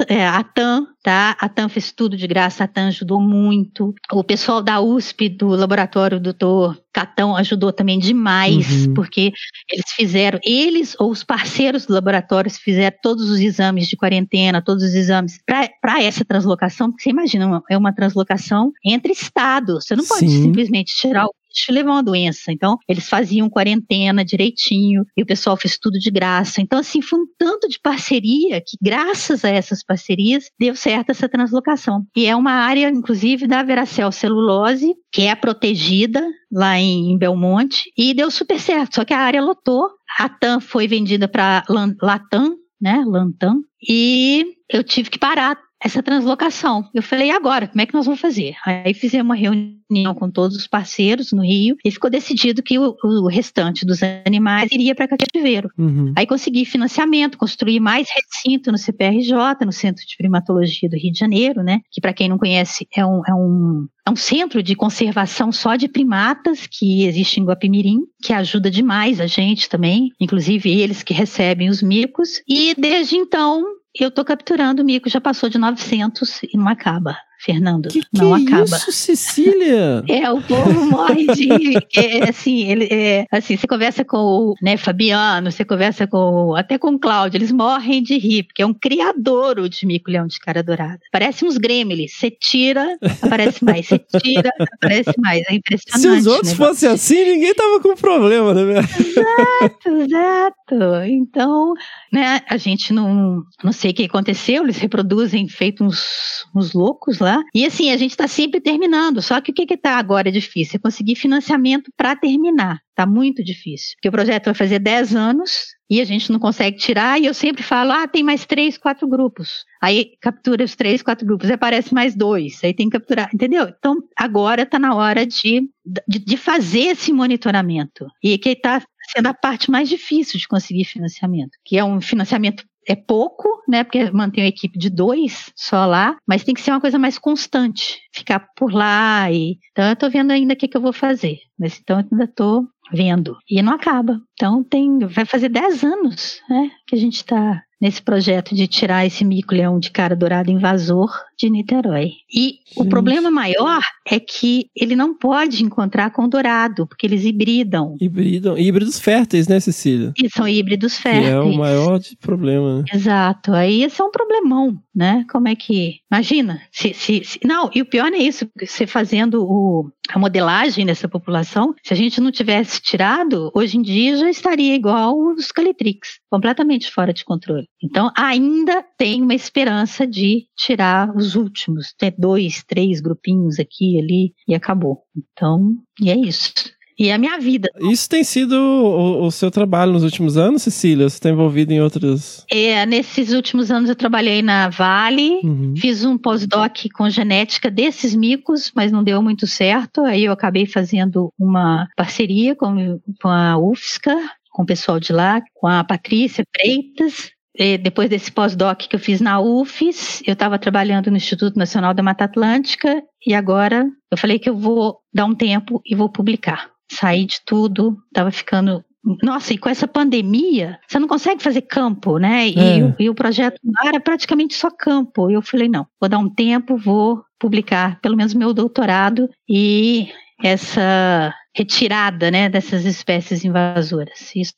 é, a TAM, tá? A TAM fez tudo de graça, a TAM ajudou muito. O pessoal da USP, do laboratório doutor Catão, ajudou também demais, uhum. porque eles fizeram, eles ou os parceiros do laboratório fizeram todos os exames de quarentena, todos os exames para essa translocação, porque você imagina, é uma translocação entre estados. Você não pode Sim. simplesmente tirar o bicho levar uma doença. Então, eles faziam quarentena direitinho e o pessoal fez tudo de graça. Então, assim, foi um tanto de parceria que, graças a essas parcerias, deu certo essa translocação. E é uma área, inclusive, da Veracel Celulose, que é protegida lá em Belmonte, e deu super certo. Só que a área lotou. A TAM foi vendida para Latam, né? Lantam. E eu tive que parar essa translocação. Eu falei, e agora? Como é que nós vamos fazer? Aí fizemos uma reunião com todos os parceiros no Rio e ficou decidido que o, o restante dos animais iria para cativeiro. Uhum. Aí consegui financiamento, construí mais recinto no CPRJ, no Centro de Primatologia do Rio de Janeiro, né? Que para quem não conhece é um, é um é um centro de conservação só de primatas que existe em Guapimirim, que ajuda demais a gente também, inclusive eles que recebem os micos. E desde então eu estou capturando mico, já passou de 900 e não acaba. Fernando. Que não que acaba. isso, Cecília? É, o povo morre de. é, assim, ele, é, assim, você conversa com o né, Fabiano, você conversa com até com o Cláudio, eles morrem de rir, porque é um criador o de mico-leão de cara dourada. Parece uns gremlins. Você tira, aparece mais. Você tira, aparece mais. É impressionante. Se os outros né? fossem assim, ninguém tava com problema, né? Exato, exato. Então, né, a gente não, não sei o que aconteceu, eles reproduzem feito uns, uns loucos lá. E assim, a gente está sempre terminando. Só que o que está agora difícil? É conseguir financiamento para terminar. Tá muito difícil. Porque o projeto vai fazer 10 anos e a gente não consegue tirar, e eu sempre falo, ah, tem mais três, quatro grupos. Aí captura os três, quatro grupos, aí aparece mais dois, aí tem que capturar, entendeu? Então, agora está na hora de, de, de, fazer esse monitoramento. E que está sendo a parte mais difícil de conseguir financiamento, que é um financiamento é pouco, né? Porque mantém uma equipe de dois só lá, mas tem que ser uma coisa mais constante, ficar por lá e então eu tô vendo ainda o que, que eu vou fazer. Mas então eu ainda tô vendo e não acaba. Então tem, vai fazer 10 anos, né? Que a gente está nesse projeto de tirar esse mico-leão de cara dourada invasor de Niterói. E Gente. o problema maior é que ele não pode encontrar com dourado, porque eles hibridam. Hibridam. Híbridos férteis, né, Cecília? E são híbridos férteis. Que é o maior problema. Né? Exato. Aí esse é um problemão, né? Como é que. Imagina. Se, se, se... Não, e o pior é isso, você fazendo o, a modelagem dessa população, se a gente não tivesse tirado, hoje em dia já estaria igual os Calitrix, completamente fora de controle. Então, ainda tem uma esperança de tirar os últimos, ter dois, três grupinhos aqui e ali e acabou. Então, e é isso. E é a minha vida. Isso tem sido o, o seu trabalho nos últimos anos, Cecília? Você está envolvida em outros. É, nesses últimos anos eu trabalhei na Vale, uhum. fiz um pós-doc com genética desses micos, mas não deu muito certo. Aí eu acabei fazendo uma parceria com, com a UFSCA, com o pessoal de lá, com a Patrícia Freitas, depois desse pós-doc que eu fiz na UFES, eu estava trabalhando no Instituto Nacional da Mata Atlântica e agora eu falei que eu vou dar um tempo e vou publicar. Saí de tudo, estava ficando. Nossa, e com essa pandemia, você não consegue fazer campo, né? E, é. e o projeto era praticamente só campo. E eu falei, não, vou dar um tempo, vou publicar pelo menos meu doutorado e essa retirada né, dessas espécies invasoras. Isso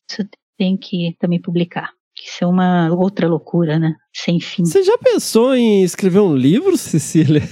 tem que também publicar. Isso é uma outra loucura, né? Sem fim. Você já pensou em escrever um livro, Cecília?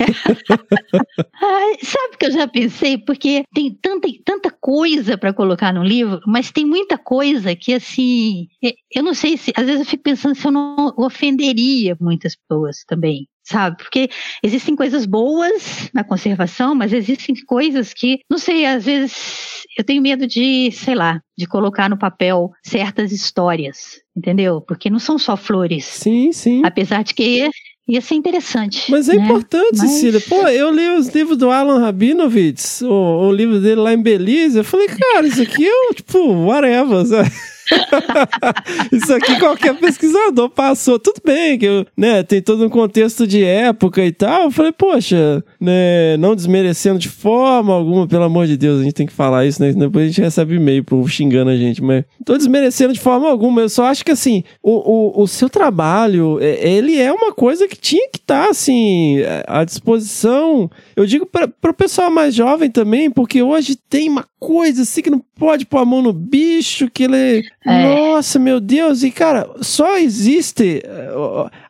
ah, sabe que eu já pensei? Porque tem tanta, tanta coisa para colocar no livro, mas tem muita coisa que, assim, eu não sei se. Às vezes eu fico pensando se eu não ofenderia muitas pessoas também sabe? Porque existem coisas boas na conservação, mas existem coisas que, não sei, às vezes eu tenho medo de, sei lá, de colocar no papel certas histórias, entendeu? Porque não são só flores. Sim, sim. Apesar de que Ia ser interessante. Mas é né? importante, Mas... Cecília. Pô, eu li os livros do Alan Rabinovitz, o, o livro dele lá em Belize. Eu falei, cara, isso aqui é, tipo, whatever, sabe? Isso aqui qualquer pesquisador passou. Tudo bem, que eu, né, tem todo um contexto de época e tal. Eu falei, poxa, né, não desmerecendo de forma alguma, pelo amor de Deus, a gente tem que falar isso, né? Depois a gente recebe e-mail pro xingando a gente, mas tô desmerecendo de forma alguma. Eu só acho que assim, o, o, o seu trabalho, é, ele é uma coisa que tinha que estar, tá, assim, à disposição. Eu digo para o pessoal mais jovem também, porque hoje tem uma coisa assim que não pode pôr a mão no bicho, que ele. É. Nossa, meu Deus! E, cara, só existe.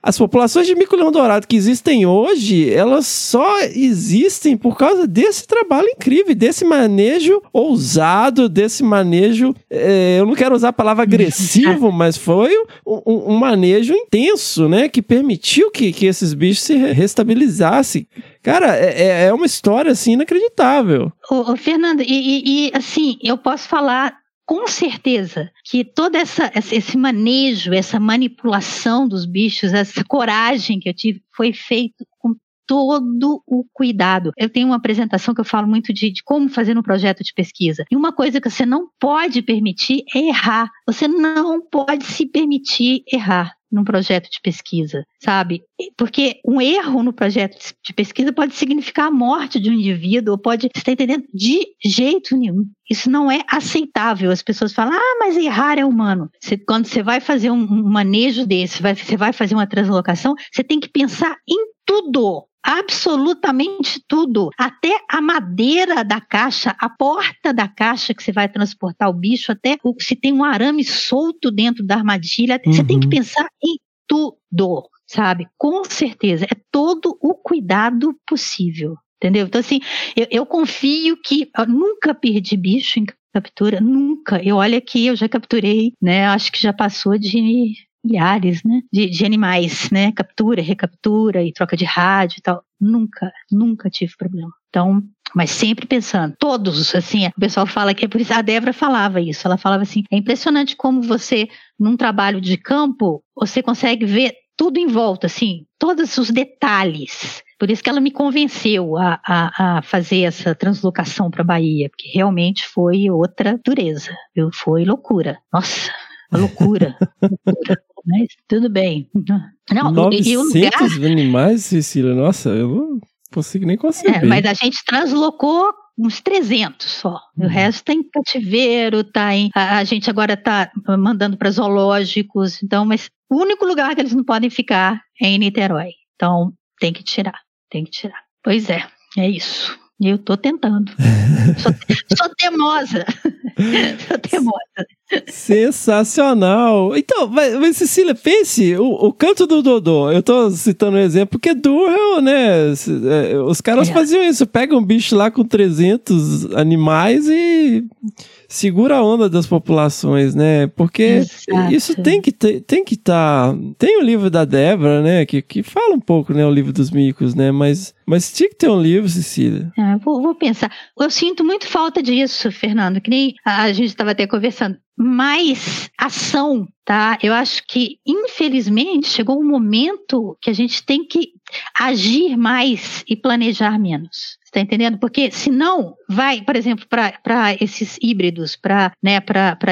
As populações de mico-leão dourado que existem hoje, elas só existem por causa desse trabalho incrível, desse manejo ousado, desse manejo. É, eu não quero usar a palavra agressivo, mas foi um, um, manejo intenso, né? Que permitiu que, que esses bichos se restabilizassem. Cara, é, é, é uma história assim inacreditável. Ô, ô Fernando, e, e, e assim, eu posso falar com certeza que todo essa, esse manejo, essa manipulação dos bichos, essa coragem que eu tive, foi feito com todo o cuidado. Eu tenho uma apresentação que eu falo muito de, de, como fazer um projeto de pesquisa. E uma coisa que você não pode permitir é errar. Você não pode se permitir errar num projeto de pesquisa, sabe? Porque um erro no projeto de pesquisa pode significar a morte de um indivíduo, ou pode, você está entendendo? De jeito nenhum. Isso não é aceitável. As pessoas falam, ah, mas errar é humano. Você, quando você vai fazer um, manejo desse, vai, você vai fazer uma translocação, você tem que pensar em tudo. Absolutamente tudo. Até a madeira da caixa, a porta da caixa que você vai transportar o bicho, até o, se tem um arame solto dentro da armadilha. Uhum. Você tem que Uhum. pensar em tudo, sabe? Com certeza. É todo o cuidado possível. Entendeu? Então, assim, eu, eu confio que eu nunca perdi bicho em captura, nunca. Eu olha que eu já capturei, né? Acho que já passou de milhares, né? De, de animais, né? Captura, recaptura e troca de rádio e tal. Nunca, nunca tive problema. Então, mas sempre pensando, todos, assim, o pessoal fala que é por isso, a Débora falava isso, ela falava assim, é impressionante como você, num trabalho de campo, você consegue ver tudo em volta, assim, todos os detalhes. Por isso que ela me convenceu a, a, a fazer essa translocação para Bahia, porque realmente foi outra dureza, viu? Foi loucura. Nossa, loucura. loucura. Mas tudo bem. Não, 900 e o lugar... animais, Cecília? Nossa, eu não consigo nem conceber. É, mas a gente translocou uns 300 só. Uhum. O resto tá em cativeiro, tá em. A, a gente agora tá mandando para zoológicos. Então, mas o único lugar que eles não podem ficar é em Niterói. Então, tem que tirar. Tem que tirar. Pois é, é isso. Eu tô tentando. sou, sou temosa. sou temosa. Sensacional. Então, mas, Cecília, pense, o, o canto do Dodô, eu tô citando um exemplo, porque Durrell, né, os caras é. faziam isso, pegam um bicho lá com 300 animais e segura a onda das populações, né? Porque Exato. isso tem que ter, tem que estar. Tá... Tem o livro da Débora, né? Que, que fala um pouco, né? O livro dos micos, né? Mas, mas tinha que ter um livro, Cecília. É, vou, vou, pensar. Eu sinto muito falta disso, Fernando, que nem a, a gente estava até conversando. Mais ação, tá? Eu acho que, infelizmente, chegou um momento que a gente tem que agir mais e planejar menos. Está entendendo? Porque senão vai, por exemplo, para esses híbridos, para né,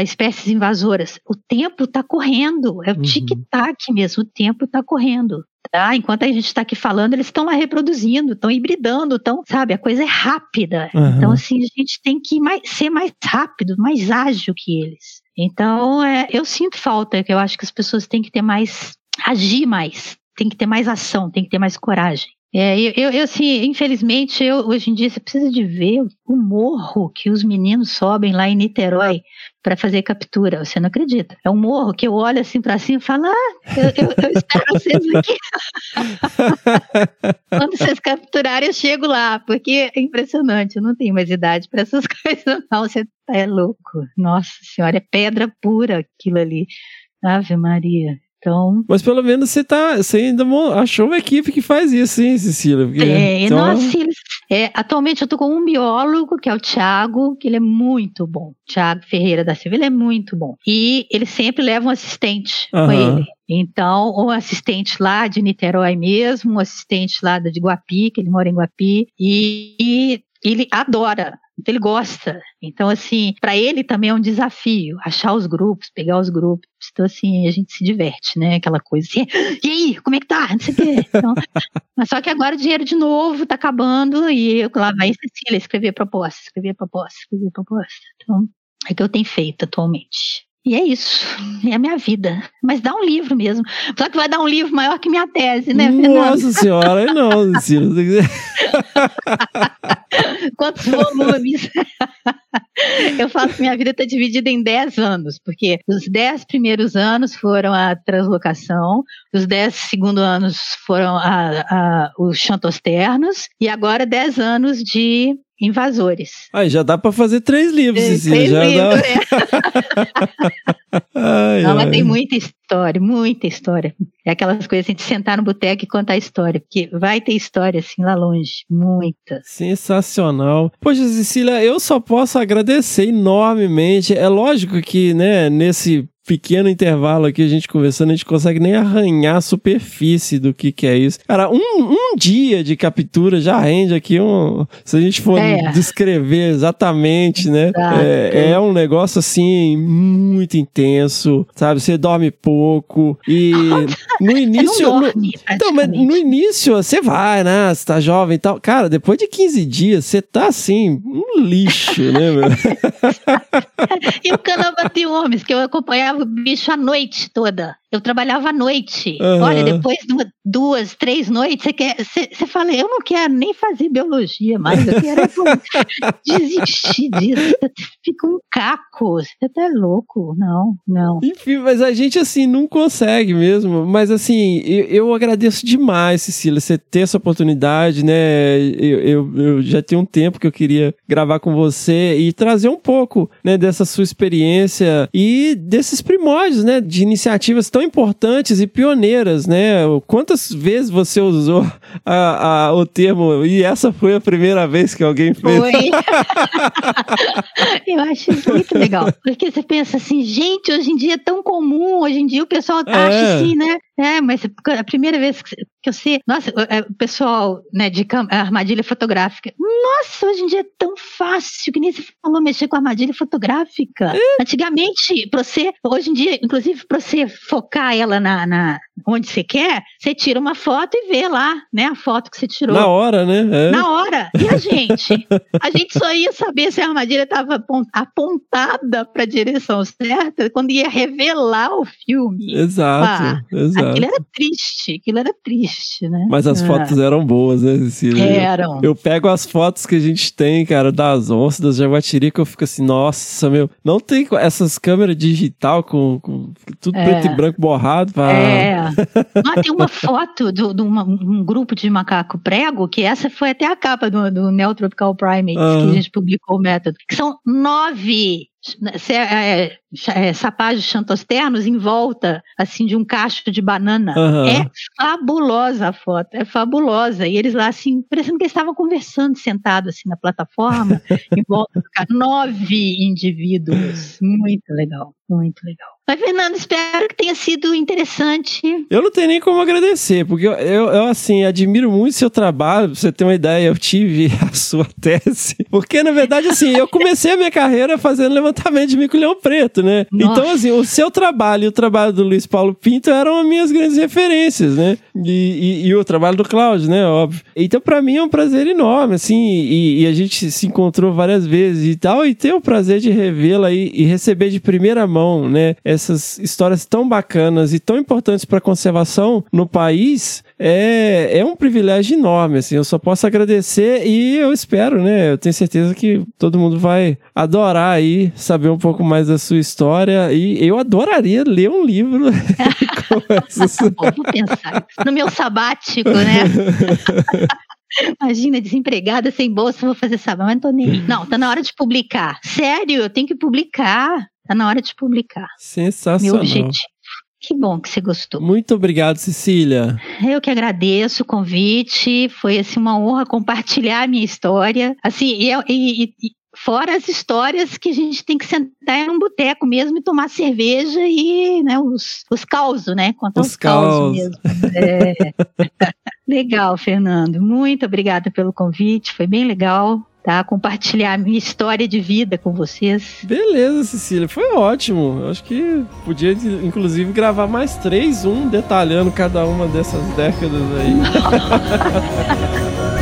espécies invasoras, o tempo está correndo, é o uhum. tic-tac mesmo, o tempo está correndo. Tá? Enquanto a gente está aqui falando, eles estão lá reproduzindo, estão hibridando, estão, sabe, a coisa é rápida. Uhum. Então, assim, a gente tem que mais, ser mais rápido, mais ágil que eles. Então, é, eu sinto falta, que eu acho que as pessoas têm que ter mais, agir mais, tem que ter mais ação, tem que ter mais coragem. É, eu, eu, assim, infelizmente, eu, hoje em dia, você precisa de ver o morro que os meninos sobem lá em Niterói para fazer captura. Você não acredita? É um morro que eu olho assim para cima e falo, ah, eu, eu, eu espero vocês aqui. Quando vocês capturarem, eu chego lá, porque é impressionante. Eu não tenho mais idade para essas coisas, não. Você é louco. Nossa Senhora, é pedra pura aquilo ali. Ave Maria. Então, Mas pelo menos você tá. Você ainda achou uma equipe que faz isso, hein, Cecília? Porque, é, então... nossa, é, atualmente eu tô com um biólogo, que é o Thiago, que ele é muito bom. Thiago Ferreira da Silva, ele é muito bom. E ele sempre leva um assistente uhum. com ele. Então, um assistente lá de Niterói mesmo, um assistente lá de Guapi, que ele mora em Guapi, e, e ele adora então ele gosta. Então, assim, para ele também é um desafio achar os grupos, pegar os grupos. Então, assim, a gente se diverte, né? Aquela coisa assim, e aí, como é que tá? Não sei o quê. Então, mas só que agora o dinheiro de novo tá acabando e eu lá vai Cecília escrever proposta, escrever proposta, escrever proposta. Então, é o que eu tenho feito atualmente. E é isso, é a minha vida. Mas dá um livro mesmo. Só que vai dar um livro maior que minha tese, né, Fernando? Nossa senhora, não, Cecília. Quantos volumes? Eu falo que minha vida está dividida em 10 anos, porque os 10 primeiros anos foram a translocação, os 10 segundos anos foram a, a, os chantosternos, e agora 10 anos de invasores. Aí já dá para fazer três livros, Cecília. Três já livros, dá... é. ai, Não, mas tem muita história, muita história. É aquelas coisas assim, de sentar no boteco e contar história, porque vai ter história assim lá longe, muita. Sensacional. Poxa, Cecília, eu só posso agradecer enormemente. É lógico que, né, nesse pequeno intervalo aqui, a gente conversando, a gente consegue nem arranhar a superfície do que, que é isso. Cara, um, um dia de captura já rende aqui um. Se a gente for é. descrever exatamente, né? É, é, um negócio assim, muito intenso, sabe? Você dorme pouco. E no início. dorme, no, então, mas no início você vai, né? Você tá jovem e tal. Cara, depois de 15 dias, você tá assim, um lixo, né, meu? e o Canamba de Homens, que eu acompanhava o bicho a noite toda. Eu trabalhava à noite. Aham. Olha, depois de duas, três noites, você quer, você, você fala, eu não quero nem fazer biologia mais, eu quero é, desistir disso. Fica um caco, você tá louco? Não, não. Enfim, mas a gente, assim, não consegue mesmo. Mas, assim, eu, eu agradeço demais, Cecília, você ter essa oportunidade, né? Eu, eu, eu já tenho um tempo que eu queria gravar com você e trazer um pouco, né, dessa sua experiência e desses primórdios, né, de iniciativas tão importantes e pioneiras, né? Quantas vezes você usou a, a- o termo e essa foi a primeira vez que alguém fez? Foi. Eu acho isso muito legal. Porque você pensa assim, gente, hoje em dia é tão comum, hoje em dia o pessoal É. acha assim, né? É, mas a primeira vez que que eu sei. Nossa, é, pessoal, né, de cam- armadilha fotográfica. Nossa, hoje em dia é tão fácil, que nem você falou, mexer com armadilha fotográfica. É. Antigamente, pra você, hoje em dia, inclusive, pra você focar ela na, na- onde você quer, você tira uma foto e vê lá, né, a foto que você tirou. Na hora, né? É. Na hora. E a gente? A gente só ia saber se a armadilha estava apontada para a direção certa quando ia revelar o filme. Exato, Ah, exato. Aquilo era triste, aquilo era triste, né? Mas as Ah. fotos eram boas, né, Cecília? Eram. Eu pego as fotos que a gente tem, cara, das onças, das jaguatirica, eu fico assim, nossa, meu, não tem essas câmeras digital com, com tudo É. preto e branco borrado pra... É. Ah, tem uma foto de um grupo de macaco prego, que essa foi até a capa do, do Neotropical Primates, Ah. que a gente publicou o método, que são nove é, é, sapajos xantosternos em volta, assim, de um cacho de banana. Aham. É fabulosa a foto, é fabulosa. E eles lá, assim, parecendo que eles estavam conversando, sentados, assim, na plataforma, em volta do cara. Nove indivíduos. Muito legal, muito legal. Mas, Fernando, espero que tenha sido interessante. Eu não tenho nem como agradecer, porque eu, eu, eu, assim, admiro muito seu trabalho. Pra você ter uma ideia, eu tive a sua tese. Porque, na verdade, assim, eu comecei a minha carreira fazendo levantamento de mico-leão preto, né? Nossa. Então, assim, o seu trabalho e o trabalho do Luiz Paulo Pinto eram as minhas grandes referências, né? E, e- e o trabalho do Cláudio, né? Óbvio. Então, pra mim é um prazer enorme, assim, e, e a gente se encontrou várias vezes e tal, e ter o prazer de revê-la e, receber de primeira mão, né? Essas histórias tão bacanas e tão importantes pra conservação no país é, é um privilégio enorme, assim. Eu só posso agradecer e eu espero, né? Eu tenho certeza que todo mundo vai adorar aí saber um pouco mais da sua história e eu adoraria ler um livro com essas... Bom, vou pensar. No meu sabático, né? Imagina, desempregada, sem bolsa, vou fazer sabá, mas não tô nem. Não, tá na hora de publicar. Sério, eu tenho que publicar. Tá na hora de publicar. Meu Sensacional. objetivo. Que bom que você gostou. Muito obrigado, Cecília. Eu que agradeço o convite. Foi assim uma honra compartilhar a minha história. Assim, e, e- e- e fora as histórias que a gente tem que sentar em um boteco mesmo e tomar cerveja e né, os, os causos, né? Contar Os os, causos causos. mesmo. É. legal, Fernando. Muito obrigada pelo convite. Foi bem legal. Tá, compartilhar a minha história de vida com vocês. Beleza, Cecília, foi ótimo. Eu acho que podia, inclusive, gravar mais três, um detalhando cada uma dessas décadas aí.